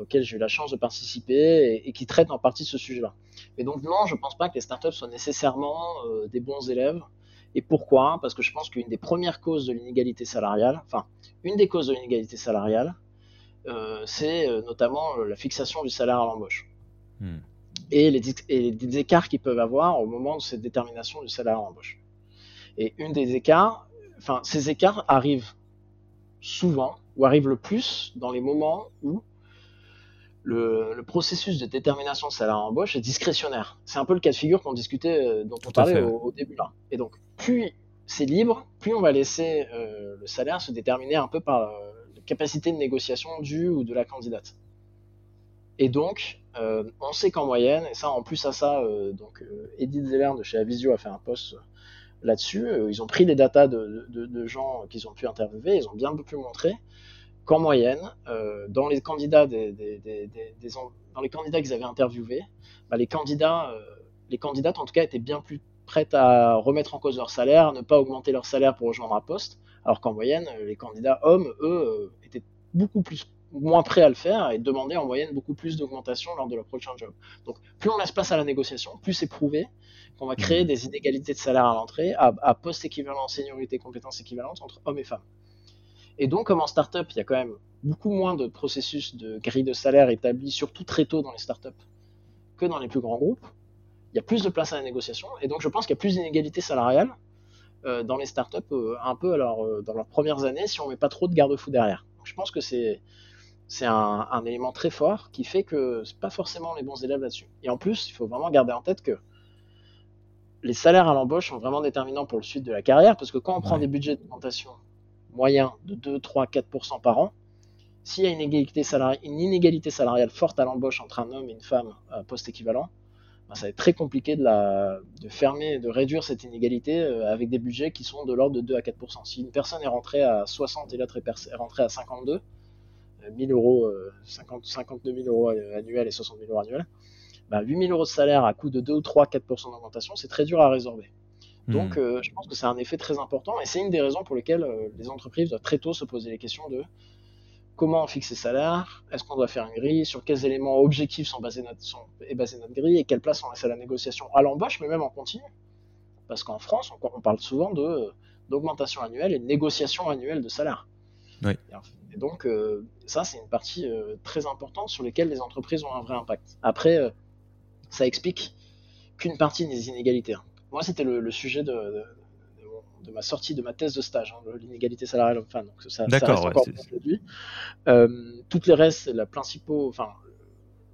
auquel j'ai eu la chance de participer et, qui traite en partie ce sujet-là. Et donc non, je ne pense pas que les startups soient nécessairement euh, des bons élèves. Et pourquoi? Parce que je pense qu'une des premières causes de l'inégalité salariale, enfin, une des causes de l'inégalité salariale, euh, c'est euh, notamment la fixation du salaire à l'embauche. Hmm. Et, les, et les écarts qu'ils peuvent avoir au moment de cette détermination du salaire à l'embauche. Et une des écarts, enfin, ces écarts arrivent souvent, ou arrivent le plus dans les moments où le, processus de détermination de salaire embauche est discrétionnaire. C'est un peu le cas de figure qu'on discutait, euh, dont on parlait au, début là. Et donc, plus c'est libre, plus on va laisser euh, le salaire se déterminer un peu par, euh, capacité de négociation du ou de la candidate. Et donc, on sait qu'en moyenne, et ça en plus à ça, donc Edith Zeller de chez Avisio a fait un post là-dessus. ils ont pris des datas de, gens qu'ils ont pu interviewer, ils ont bien pu montrer qu'en moyenne, dans les candidats des, dans les candidats qu'ils avaient interviewés, bah, les candidats, les candidates en tout cas étaient bien plus prêtes à remettre en cause leur salaire, à ne pas augmenter leur salaire pour rejoindre un poste, alors qu'en moyenne, les candidats hommes, eux, étaient beaucoup plus moins prêts à le faire et demander en moyenne beaucoup plus d'augmentation lors de leur prochain job. Donc plus on laisse place à la négociation, plus c'est prouvé qu'on va créer mmh. des inégalités de salaire à l'entrée, à, poste équivalent, seniorité, compétences équivalentes entre hommes et femmes. Et donc comme en startup, il y a quand même beaucoup moins de processus de grille de salaire établi, surtout très tôt dans les startups, que dans les plus grands groupes. Il y a plus de place à la négociation et donc je pense qu'il y a plus d'inégalités salariales euh, dans les startups euh, un peu alors, euh, dans leurs premières années si on met pas trop de garde-fous derrière. Donc, je pense que c'est c'est un, élément très fort qui fait que c'est pas forcément les bons élèves là-dessus. Et en plus, il faut vraiment garder en tête que les salaires à l'embauche sont vraiment déterminants pour le suite de la carrière, parce que quand on prend des budgets d'augmentation moyens de 2, 3, 4% par an, s'il y a une inégalité, salariale, forte à l'embauche entre un homme et une femme à poste équivalent, ben, ça va être très compliqué de, la, de de réduire cette inégalité euh, avec des budgets qui sont de l'ordre de 2 à 4%. Si une personne est rentrée à 60 et l'autre est rentrée à 52, 1000 euros, 50, 52 000 euros annuels et 60 000 euros annuels, bah, 8 000 euros de salaire à coût de 2 ou 3, 4% d'augmentation, c'est très dur à résorber. Donc, hmm. euh, je pense que c'est un effet très important et c'est une des raisons pour lesquelles euh, les entreprises doivent très tôt se poser les questions de comment on fixe ses salaires, est-ce qu'on doit faire une grille, sur quels éléments objectifs sont basés notre, sont, est basée notre grille et quelle place on laisse à la négociation à l'embauche, mais même en continu. Parce qu'en France, on, on, parle souvent de, d'augmentation annuelle et de négociation annuelle de salaire. Oui. Et donc, euh, ça, c'est une partie euh, très importante sur laquelle les entreprises ont un vrai impact. Après, euh, ça explique qu'une partie des inégalités. Hein. Moi, c'était le, sujet de, de, ma sortie de ma thèse de stage, hein, l'inégalité salariale homme-femme. Donc, ça, ouais, aujourd'hui. toutes les restes, la principaux, enfin,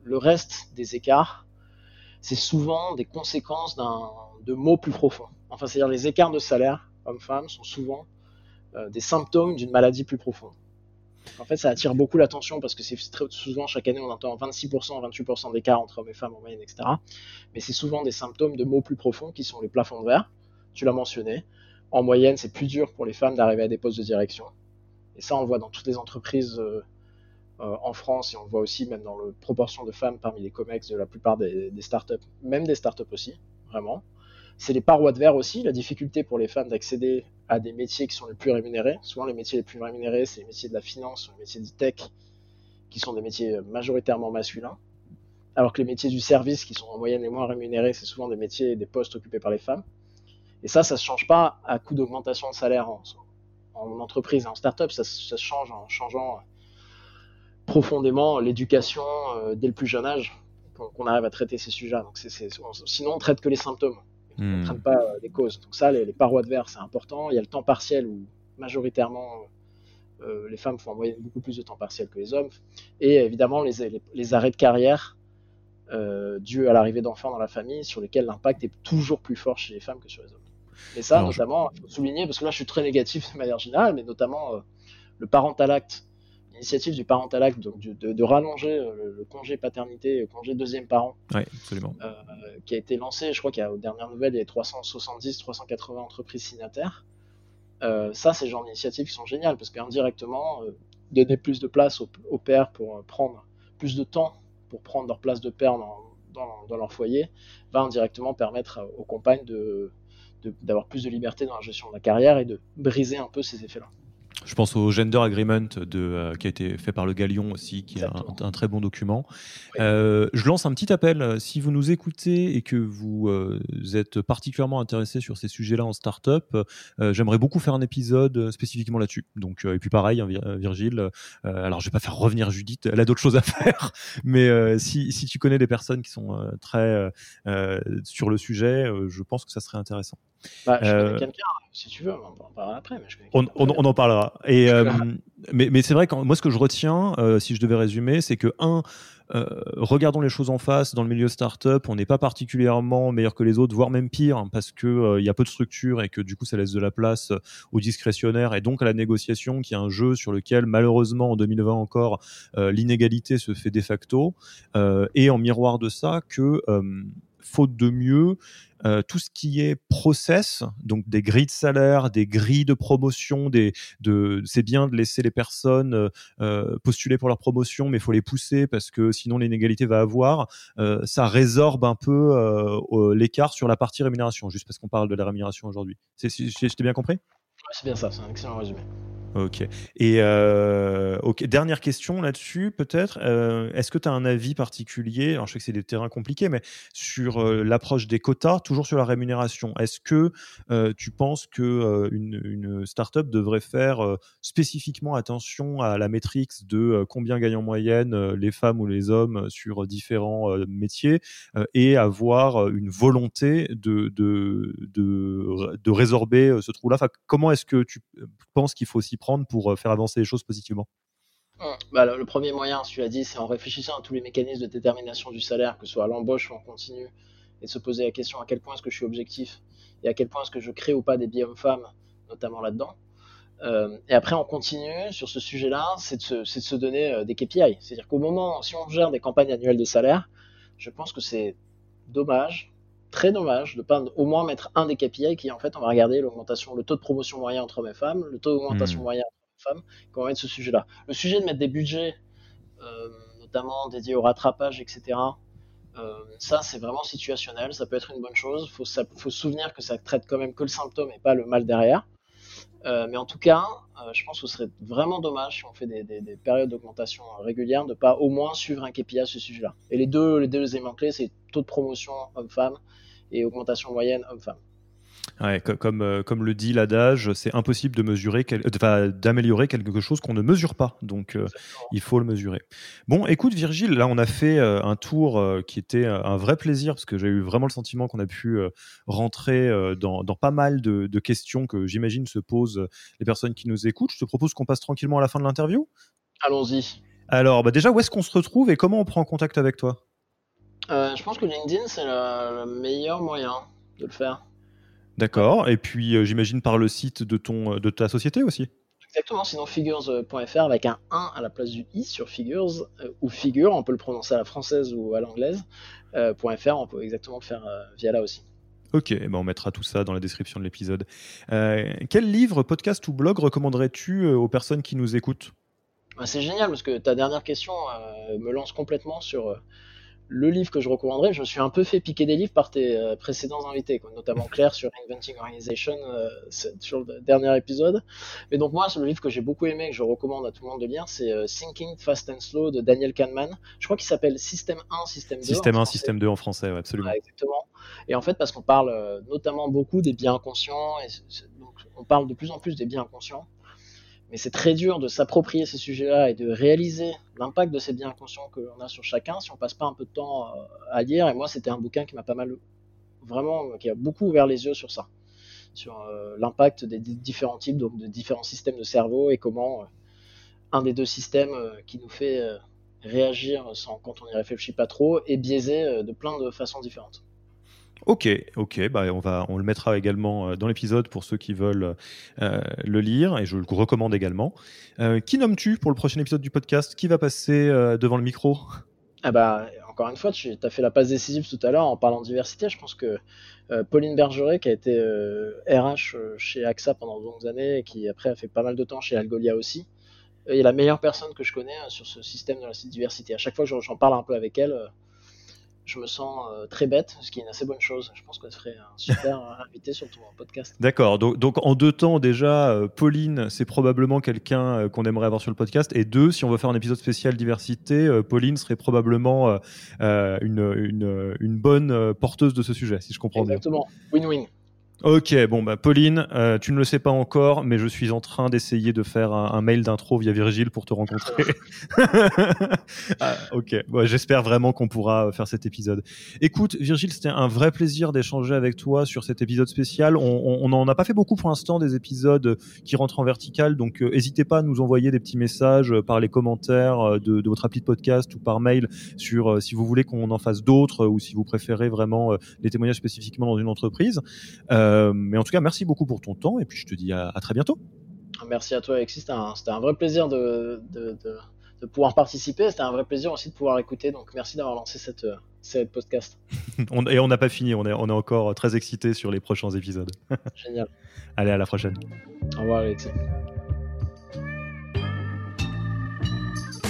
le reste des écarts, c'est souvent des conséquences de mots plus profonds. Enfin, c'est-à-dire les écarts de salaire homme-femme sont souvent des symptômes d'une maladie plus profonde. En fait, ça attire beaucoup l'attention parce que c'est très souvent, chaque année, on entend 26%, 28% d'écart entre hommes et femmes en moyenne, etc. Mais c'est souvent des symptômes de maux plus profonds qui sont les plafonds de verre. Tu l'as mentionné. En moyenne, c'est plus dur pour les femmes d'arriver à des postes de direction. Et ça, on le voit dans toutes les entreprises euh, euh, en France et on le voit aussi même dans la proportion de femmes parmi les COMEX de la plupart des, des startups, même des startups aussi, vraiment. C'est les parois de verre aussi, la difficulté pour les femmes d'accéder à des métiers qui sont les plus rémunérés. Souvent, les métiers les plus rémunérés, c'est les métiers de la finance ou les métiers du tech, qui sont des métiers majoritairement masculins. Alors que les métiers du service, qui sont en moyenne les moins rémunérés, c'est souvent des métiers et des postes occupés par les femmes. Et ça, ça ne se change pas à coup d'augmentation de salaire en, entreprise, en start-up, ça, se change en changeant profondément l'éducation euh, dès le plus jeune âge, qu'on arrive à traiter ces sujets. Donc sinon, on traite que les symptômes ne hmm. prennent pas euh, les causes. Donc ça, les, parois de verre, c'est important. Il y a le temps partiel où majoritairement euh, les femmes font en moyenne beaucoup plus de temps partiel que les hommes. Et évidemment les, les, arrêts de carrière euh, dus à l'arrivée d'enfants dans la famille sur lesquels l'impact est toujours plus fort chez les femmes que sur les hommes. Et ça, notamment, il faut souligner, parce que là je suis très négatif de manière générale, mais notamment le parental acte l'initiative du parental act, donc de, rallonger euh, le, congé paternité, le congé deuxième parent, absolument. Euh, qui a été lancé, je crois qu'il y a aux dernières nouvelles, il y a 370, 380 entreprises signataires. Euh, ça, c'est le genre d'initiatives qui sont géniales parce qu'indirectement, donner plus de place aux, pères pour prendre plus de temps pour prendre leur place de père dans, leur foyer va indirectement permettre aux compagnes d'avoir plus de liberté dans la gestion de la carrière et de briser un peu ces effets-là. Je pense au Gender Agreement de, euh, qui a été fait par le Galion aussi, qui est un, très bon document. Euh, je lance un petit appel. Si vous nous écoutez et que vous euh, êtes particulièrement intéressé sur ces sujets-là en startup, j'aimerais beaucoup faire un épisode spécifiquement là-dessus. Donc, et puis pareil, hein, Virgile. alors, je vais pas faire revenir Judith. Elle a d'autres choses à *laughs* faire. Mais si, si, tu connais des personnes qui sont très sur le sujet, je pense que ça serait intéressant. Bah, je connais quelqu'un, si tu veux, on en parlera après. Mais je on, on, on, en parlera. Et, mais, mais c'est vrai que moi, ce que je retiens, si je devais résumer, c'est que, un, euh, regardons les choses en face. Dans le milieu startup, on n'est pas particulièrement meilleur que les autres, voire même pire, hein, parce que euh, il y a peu de structure et que du coup, ça laisse de la place euh, au discrétionnaire et donc à la négociation, qui est un jeu sur lequel malheureusement en 2020 encore l'inégalité se fait de facto. et en miroir de ça, que faute de mieux, euh, tout ce qui est process, donc des grilles de salaire, des grilles de promotion, c'est bien de laisser les personnes euh, euh, postuler pour leur promotion, mais il faut les pousser parce que sinon l'inégalité va avoir. ça résorbe un peu l'écart sur la partie rémunération, juste parce qu'on parle de la rémunération aujourd'hui. C'est, t'ai bien compris? C'est bien ça, c'est un excellent résumé. Ok. Et euh, ok. Dernière question là-dessus, peut-être. Euh, est-ce que tu as un avis particulier? Alors, je sais que c'est des terrains compliqués, mais sur euh, l'approche des quotas, toujours sur la rémunération. Est-ce que tu penses que une, une startup devrait faire spécifiquement attention à la métrique de combien gagnent en moyenne les femmes ou les hommes sur différents métiers et avoir une volonté de de, de, de résorber ce trou-là? Enfin, Comment est-ce que tu penses qu'il faut aussi prendre pour euh, faire avancer les choses positivement bah, le, premier moyen, tu l'as dit, c'est en réfléchissant à tous les mécanismes de détermination du salaire, que ce soit à l'embauche ou en continu, et de se poser la question à quel point est-ce que je suis objectif et à quel point est-ce que je crée ou pas des biais hommes-femmes, notamment là-dedans. Euh, et après, en continu, sur ce sujet-là, c'est de, se donner euh, des KPI. C'est-à-dire qu'au moment, si on gère des campagnes annuelles de salaire, je pense que c'est dommage, très dommage, de pas au moins mettre un des KPI qui, en fait, on va regarder l'augmentation, le taux de promotion moyen entre hommes et femmes, le taux d'augmentation hmm. moyen entre hommes et femmes, qu'on va mettre ce sujet-là. Le sujet de mettre des budgets, euh, notamment dédiés au rattrapage, etc., euh, ça, c'est vraiment situationnel, ça peut être une bonne chose. Il faut, faut, se souvenir que ça traite quand même que le symptôme et pas le mal derrière. Euh, mais en tout cas, je pense que ce serait vraiment dommage si on fait des, périodes d'augmentation régulières de pas au moins suivre un KPI à ce sujet-là. Et les deux, les deux éléments clés, c'est taux de promotion homme-femme et augmentation moyenne homme-femme. Ouais, comme, euh, comme le dit l'adage, c'est impossible de mesurer, d'améliorer quelque chose qu'on ne mesure pas. Donc, euh, il faut le mesurer. Bon, écoute, Virgile, là, on a fait euh, un tour qui était un vrai plaisir parce que j'ai eu vraiment le sentiment qu'on a pu rentrer dans, dans, pas mal de, de questions que j'imagine se posent les personnes qui nous écoutent. Je te propose qu'on passe tranquillement à la fin de l'interview. Allons-y. Alors, bah déjà, où est-ce qu'on se retrouve et comment on prend contact avec toi? Je pense que LinkedIn, c'est le meilleur moyen de le faire. D'accord. Et puis, euh, j'imagine par le site de, ton, euh, de ta société aussi Exactement, sinon figures.fr avec un 1 à la place du i sur figures, euh, ou figure, on peut le prononcer à la française ou à l'anglaise. .fr, on peut exactement le faire via là aussi. Ok, eh ben on mettra tout ça dans la description de l'épisode. quel livre, podcast ou blog recommanderais-tu aux personnes qui nous écoutent? Bah, C'est génial parce que ta dernière question me lance complètement sur le livre que je recommanderais, je me suis un peu fait piquer des livres par tes euh, précédents invités, notamment *laughs* Claire sur Inventing Organization euh, sur le dernier épisode. Mais donc moi, le livre que j'ai beaucoup aimé, que je recommande à tout le monde de lire, c'est euh, Thinking Fast and Slow de Daniel Kahneman. Je crois qu'il s'appelle Système 1, Système 2. Système 1, Système 2 en français, absolument. exactement. Et en fait, parce qu'on parle notamment beaucoup des biens inconscients, et donc on parle de plus en plus des biens inconscients mais c'est très dur de s'approprier ces sujets-là et de réaliser l'impact de ces biens inconscients que l'on a sur chacun si on passe pas un peu de temps euh, à lire. Et moi, c'était un bouquin qui m'a pas mal, vraiment, qui a beaucoup ouvert les yeux sur ça, sur euh, l'impact des différents types, donc de différents systèmes de cerveau et comment euh, un des deux systèmes qui nous fait réagir sans, quand on n'y réfléchit pas trop est biaisé de plein de façons différentes. Ok, ok, bah on le mettra également euh, dans l'épisode pour ceux qui veulent euh, le lire et je le recommande également. Euh, qui nommes-tu pour le prochain épisode du podcast? Qui va passer devant le micro? Ah bah encore une fois, tu as fait la passe décisive tout à l'heure en parlant de diversité. Je pense que Pauline Bergeret, qui a été RH chez AXA pendant de longues années et qui après a fait pas mal de temps chez Algolia aussi, est la meilleure personne que je connais sur ce système de la diversité. À chaque fois j'en parle un peu avec elle je me sens euh, très bête, ce qui est une assez bonne chose. Je pense qu'on ferait un super euh, *laughs* invité sur ton podcast. D'accord. Donc, donc, en deux temps, déjà, euh, Pauline, c'est probablement quelqu'un qu'on aimerait avoir sur le podcast. Et deux, si on veut faire un épisode spécial diversité, Pauline serait probablement une, une, une, bonne porteuse de ce sujet, si je comprends bien. Exactement. Win-win. Ok, bon, bah, Pauline, euh, tu ne le sais pas encore, mais je suis en train d'essayer de faire un, mail d'intro via Virgile pour te rencontrer. *laughs* Ah, ok, j'espère vraiment qu'on pourra faire cet épisode. Écoute, Virgile, c'était un vrai plaisir d'échanger avec toi sur cet épisode spécial. On n'en a pas fait beaucoup pour l'instant des épisodes qui rentrent en vertical, donc euh, n'hésitez pas à nous envoyer des petits messages par les commentaires euh, de, votre appli de podcast ou par mail sur si vous voulez qu'on en fasse d'autres ou si vous préférez vraiment les témoignages spécifiquement dans une entreprise. Euh, mais en tout cas, merci beaucoup pour ton temps et puis je te dis à, très bientôt. Merci à toi, Alexis. C'était un, vrai plaisir de, pouvoir participer. C'était un vrai plaisir aussi de pouvoir écouter. Donc, merci d'avoir lancé cette, cette podcast. *laughs* et on n'a pas fini. On est, on est encore très excités sur les prochains épisodes. Génial. *laughs* Allez, à la prochaine. Au revoir, Alexis.